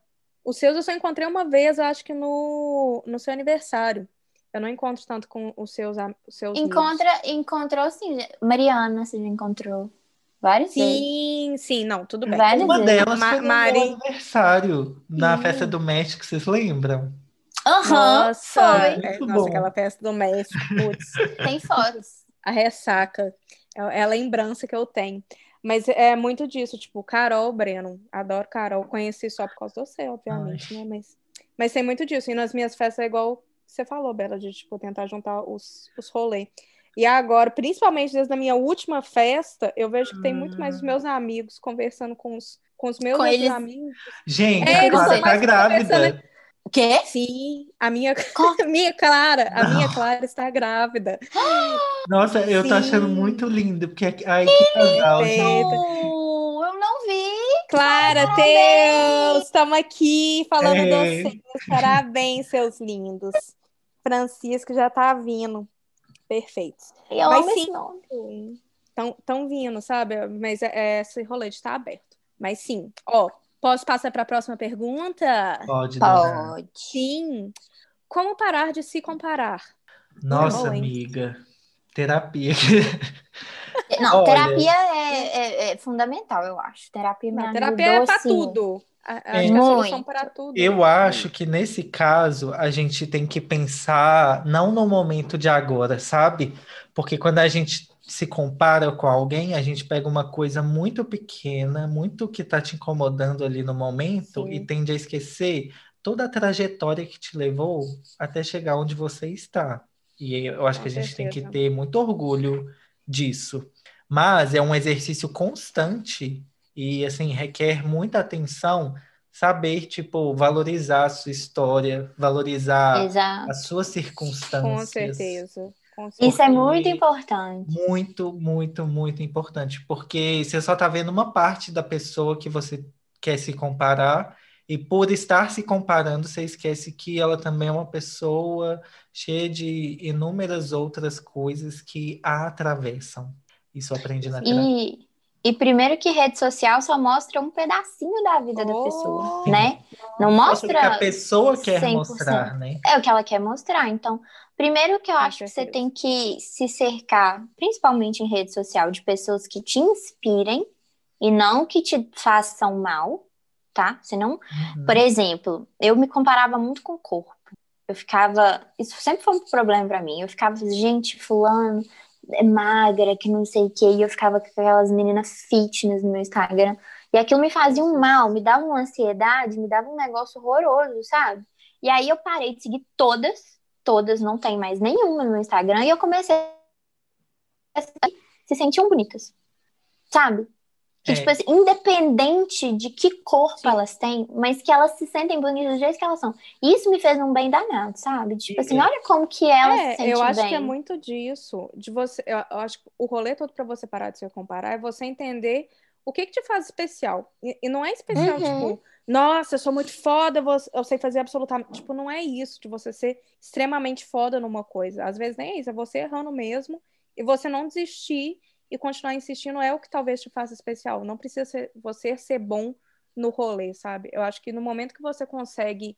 Os seus eu só encontrei uma vez, eu acho que no, no seu aniversário. Eu não encontro tanto com os seus, os seus amigos. Encontra, encontrou sim. Mariana, você já encontrou várias vezes. Sim, sim, não, tudo bem. Várias Uma vezes. delas Ma- foi no Mari- aniversário, na Sim. festa do México, vocês lembram? Aham, Nossa, foi. é, nossa, bom. aquela festa do México, putz, Tem fotos. a ressaca. É, é a lembrança que eu tenho. Mas é muito disso, tipo, Carol, Breno, adoro Carol, conheci só por causa do você, obviamente, Ai. né? Mas, mas tem muito disso. E nas minhas festas é igual você falou, Bela, de tipo, tentar juntar os, os rolês. E agora, principalmente desde a minha última festa, eu vejo que tem muito mais os meus amigos conversando com os, com os meus Com eles- amigos. Gente, É, a eles Clara são tá grávida. O quê? Sim, a minha, a minha Clara, a minha Não. Clara está grávida. Nossa, eu tô achando Sim. muito lindo, porque ai, que casal, gente. Eu não vi. Clara! Deus, estamos aqui falando É. de vocês. Parabéns, seus lindos. Francisco já tá vindo. Perfeitos. Eu Mas amo sim. esse nome. Estão tão vindo, sabe? Mas é, é, esse rolete está aberto. Mas sim, ó, posso passar para a próxima pergunta? Pode, dona. Pode. Sim. Como parar de se comparar? Nossa, Não, hein? amiga. Terapia. Não, Olha. terapia é, é- é fundamental, eu acho. Terapia me Não, ajudou, terapia é para assim. tudo. A- Acho É. que é a solução Muito. para tudo. Eu acho que nesse caso a gente tem que pensar não no momento de agora, sabe? Porque quando a gente se compara com alguém, a gente pega uma coisa muito pequena, muito que tá te incomodando ali no momento Sim. e tende a esquecer toda a trajetória que te levou até chegar onde você está. E eu acho Com que a gente tem que certeza. ter muito orgulho disso. Mas é um exercício constante e assim requer muita atenção saber, tipo, valorizar a sua história, valorizar Exato. as suas Com circunstâncias. certeza. Com Isso é muito importante. Muito, muito, muito importante, porque você só tá vendo uma parte da pessoa que você quer se comparar, e por estar se comparando, você esquece que ela também é uma pessoa cheia de inúmeras outras coisas que a atravessam. Isso eu aprendi na terapia. E, e primeiro que rede social só mostra um pedacinho da vida da Oh! pessoa, Sim. né? Não Mostra o que a pessoa quer 100%. mostrar, né? é o que ela quer mostrar. Então, primeiro que eu Com acho que você certeza. tem que se cercar, principalmente em rede social, de pessoas que te inspirem e não que te façam mal, tá? Senão Uhum. Por exemplo, eu me comparava muito com o corpo. Eu ficava. Isso sempre foi um problema pra mim. Eu ficava, gente, fulano é magra, que não sei o quê. E eu ficava com aquelas meninas fitness no meu Instagram. E aquilo me fazia um mal, me dava uma ansiedade, me dava um negócio horroroso, sabe? E aí eu parei de seguir todas, todas, não tem mais nenhuma no Instagram. E eu comecei a se sentiam bonitas, sabe? Que, É. tipo assim, independente de que corpo Sim. elas têm, mas que elas se sentem bonitas do jeito que elas são. Isso me fez um bem danado, sabe? Tipo assim, É. olha como que ela se É, sente eu acho bem. que é muito disso, de você, eu, eu acho que o rolê todo para você parar de se comparar é você entender o que que te faz especial. E, e não é especial, Uhum. tipo, nossa, eu sou muito foda, eu, sei fazer absolutamente, tipo, não é isso de você ser extremamente foda numa coisa. Às vezes nem é isso, é você errando mesmo e você não desistir e continuar insistindo é o que talvez te faça especial. Não precisa ser, você ser bom no rolê, sabe? Eu acho que no momento que você consegue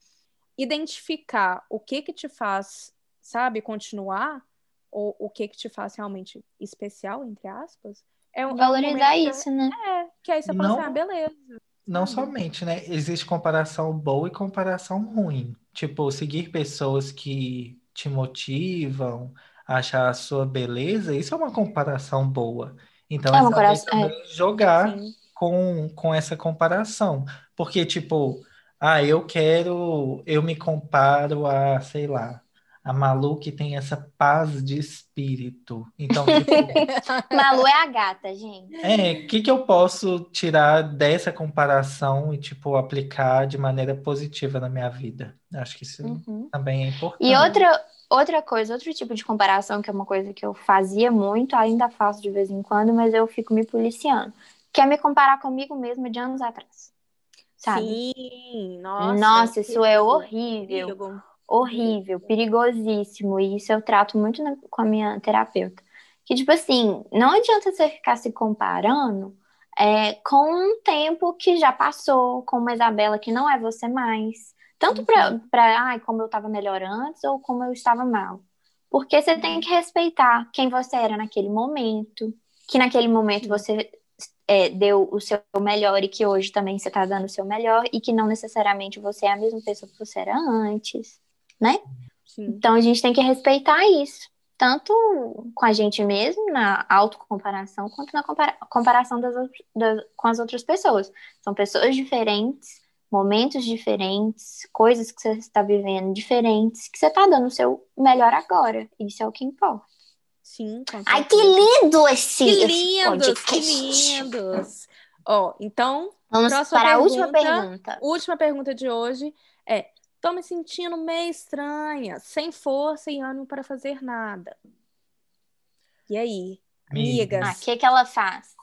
identificar o que que te faz, sabe, continuar, ou o que que te faz realmente especial, entre aspas, é, um- é um Valorizar momento que- isso, né? É, que aí você fala Não- assim, ah, beleza. Não somente, né? Existe comparação boa e comparação ruim. Tipo, seguir pessoas que te motivam achar a sua beleza, isso é uma comparação boa. Então, É é uma comparação- também jogar Sim. com, com essa comparação. Porque, tipo, ah, eu quero, eu me comparo a, sei lá, a Malu que tem essa paz de espírito. Então, tipo, Malu é a gata, gente. é, o que que eu posso tirar dessa comparação e, tipo, aplicar de maneira positiva na minha vida? Acho que isso Uhum. também é importante. E outra, outra coisa, outro tipo de comparação, que é uma coisa que eu fazia muito, ainda faço de vez em quando, mas eu fico me policiando, que é me comparar comigo mesma de anos atrás. Sabe? Sim, nossa. Nossa, isso é perigo, horrível. Horrível, perigosíssimo, e isso eu trato muito na- com a minha terapeuta. Que, tipo assim, não adianta você ficar se comparando é, com um tempo que já passou, com uma Isabela que não é você mais. Tanto pra, pra ai, como eu estava melhor antes ou como eu estava mal. Porque você tem que respeitar quem você era naquele momento, que naquele momento você é, deu o seu melhor e que hoje também você está dando o seu melhor e que não necessariamente você é a mesma pessoa que você era antes. Sim. Então a gente tem que respeitar isso. tanto com a gente mesmo, na autocomparação, quanto na compara comparação das, das, com as outras pessoas. São pessoas diferentes, momentos diferentes, coisas que você está vivendo diferentes, que você está dando o seu melhor agora. Isso é o que importa. Sim, com Ai, que lindo esse Que esse lindos, que lindos. Ó, então, Vamos para a última pergunta. pergunta. última pergunta de hoje é: tô me sentindo meio estranha, sem força e ânimo para fazer nada. E aí, Amiga. amigas, Ah, o que, que ela faz?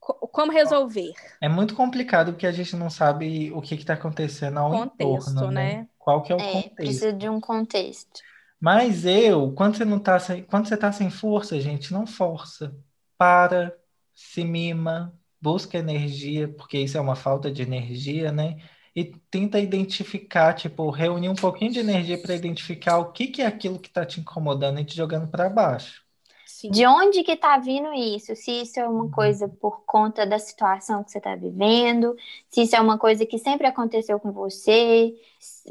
co- como resolver? É muito complicado porque a gente não sabe o que está acontecendo ao Contexto, entorno, né? né? Qual que é o É, contexto. precisa de um contexto. Mas eu, quando você não tá sem, quando você tá sem força, gente, não força. Para, se mima, busca energia, porque isso é uma falta de energia, né? E tenta identificar, tipo, reunir um pouquinho de energia para identificar o que que é aquilo que tá te incomodando e te jogando para baixo. Sim. De onde que tá vindo isso? Se isso é uma coisa por conta da situação que você tá vivendo, se isso é uma coisa que sempre aconteceu com você.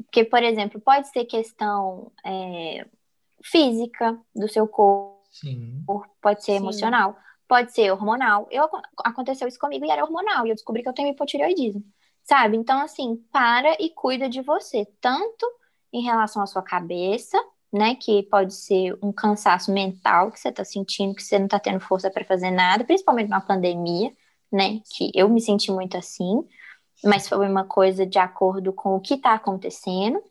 Porque, por exemplo, pode ser questão é, física do seu corpo, Sim. pode ser Sim. emocional, pode ser hormonal. Eu, aconteceu isso comigo e era hormonal, e eu descobri que eu tenho hipotireoidismo, sabe? Então, assim, para e cuida de você, tanto em relação à sua cabeça, né? Que pode ser um cansaço mental que você tá sentindo, que você não tá tendo força para fazer nada, principalmente na pandemia, né? Que eu me senti muito assim, mas foi uma coisa de acordo com o que tá acontecendo.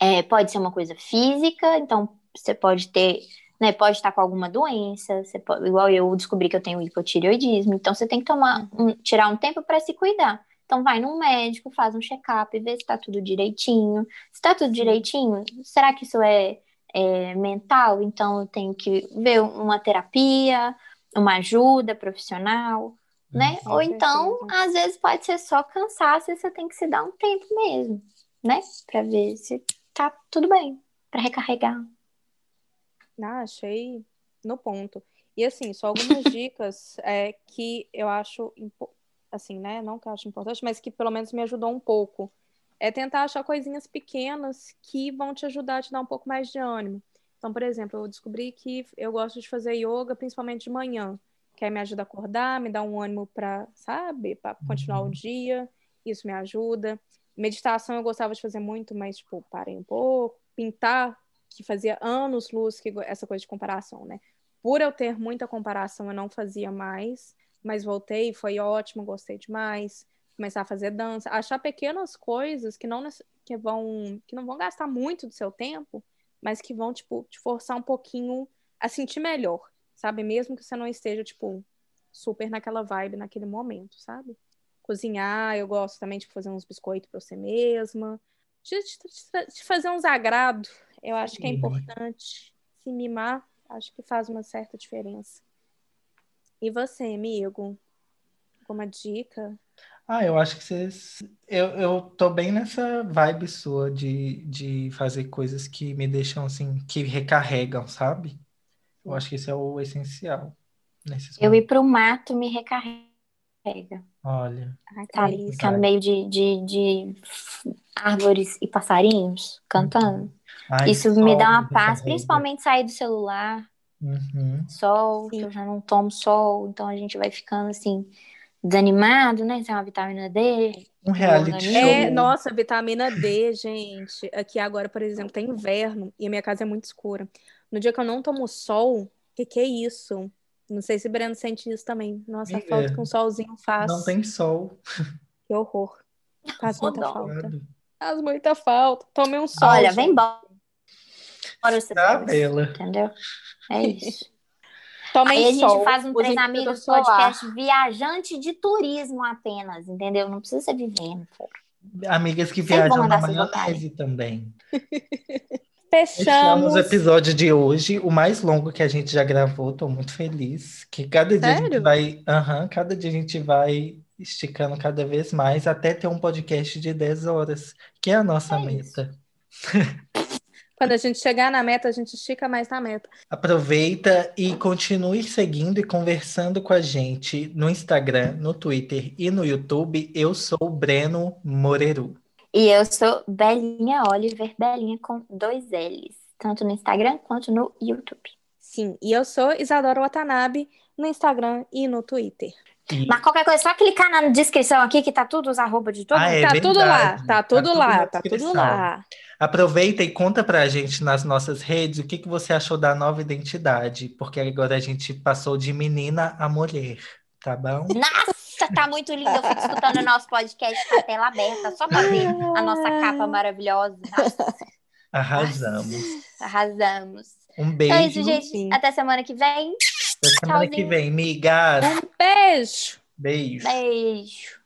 É, pode ser uma coisa física, então você pode ter né, pode estar com alguma doença, pode- igual eu descobri que eu tenho hipotireoidismo, então você tem que tomar, um- tirar um tempo para se cuidar. Então vai num médico, faz um check-up, vê se está tudo direitinho. Se está tudo direitinho, será que isso é, é mental? Então eu tenho que ver uma terapia, uma ajuda profissional, né? Com Ou então, às vezes pode ser só cansaço e você tem que se dar um tempo mesmo, né? Para ver se tá tudo bem, para recarregar. Ah, achei no ponto. E assim, só algumas dicas é, que eu acho, impo- assim, né? Não que eu acho importante, mas que pelo menos me ajudou um pouco. É tentar achar coisinhas pequenas que vão te ajudar a te dar um pouco mais de ânimo. Então, por exemplo, eu descobri que eu gosto de fazer yoga principalmente de manhã, que aí me ajuda a acordar, me dá um ânimo para, sabe, para continuar o dia. Isso me ajuda. Meditação eu gostava de fazer muito, mas, tipo, parei um pouco. Pintar, que fazia anos luz que essa coisa de comparação, né? Por eu ter muita comparação, eu não fazia mais, mas voltei, foi ótimo, gostei demais. Começar a fazer dança, achar pequenas coisas que não que vão que não vão gastar muito do seu tempo, mas que vão tipo te forçar um pouquinho a sentir melhor, sabe? Mesmo que você não esteja tipo super naquela vibe naquele momento, sabe? Cozinhar, eu gosto também de fazer uns biscoitos para você mesma, de, de- de fazer uns agrado, eu acho que é importante. Se mimar, acho que faz uma certa diferença. E você, amigo? Alguma dica? Ah, eu acho que vocês. Eu, eu tô bem nessa vibe sua de, de fazer coisas que me deixam assim, que recarregam, sabe? Eu acho que isso é o essencial nesses Eu ir pro mato me recarrega. Olha, Ai. Ficar no meio de, de, de árvores e passarinhos cantando. ai, Isso me dá uma paz, recarrega. principalmente sair do celular, Uhum. sol, eu já não tomo sol, então a gente vai ficando assim, desanimado, né? Isso é uma vitamina D. Um reality show. É, nossa, vitamina D, gente. Aqui agora, por exemplo, tem inverno e a minha casa é muito escura. No dia que eu não tomo sol, o que que é isso? Não sei se o Breno sente isso também. Nossa, a Amiga, falta que um solzinho faz. Não tem sol. Que horror. Faz muita falta. Faz muita falta. Tome um sol, Olha, gente. vem embora. Tá, Bela. Entendeu? É isso. Tomem Aí a gente sol. faz um treinamento do solar. podcast viajante de turismo apenas, entendeu? Não precisa ser vivendo. pô. Amigas que viajam na maionese também. Fechamos Fechamos. o episódio de hoje, o mais longo que a gente já gravou. Tô muito feliz. Que cada dia a gente Sério? vai. Aham, cada dia a gente vai esticando cada vez mais até ter um podcast de 10 horas, que é a nossa É meta. Quando a gente chegar na meta, a gente estica mais na meta. Aproveita e continue seguindo e conversando com a gente no Instagram, no Twitter e no YouTube. Eu sou o Breno Moreru. E eu sou Belinha Oliver, Belinha com dois L's, tanto no Instagram quanto no YouTube. Sim, e eu sou Isadora Watanabe no Instagram e no Twitter. E- Mas qualquer coisa, só clicar na descrição aqui que tá tudo os arroba de todo Ah, mundo. é tá tudo lá, verdade. tá Tá tudo tudo lá, na tá tudo lá. Aproveita e conta pra gente nas nossas redes o que, que você achou da nova identidade, porque agora a gente passou de menina a mulher, tá bom? Nossa, tá muito lindo. Eu fico escutando o nosso podcast com a tela aberta, só pra ver a nossa capa maravilhosa. Nossa, Arrasamos. arrasamos. Um Então é beijo. isso, gente. Sim. Até semana que vem. Até semana que Tchauzinho. vem, migas. Beijo! Beijo. Beijo.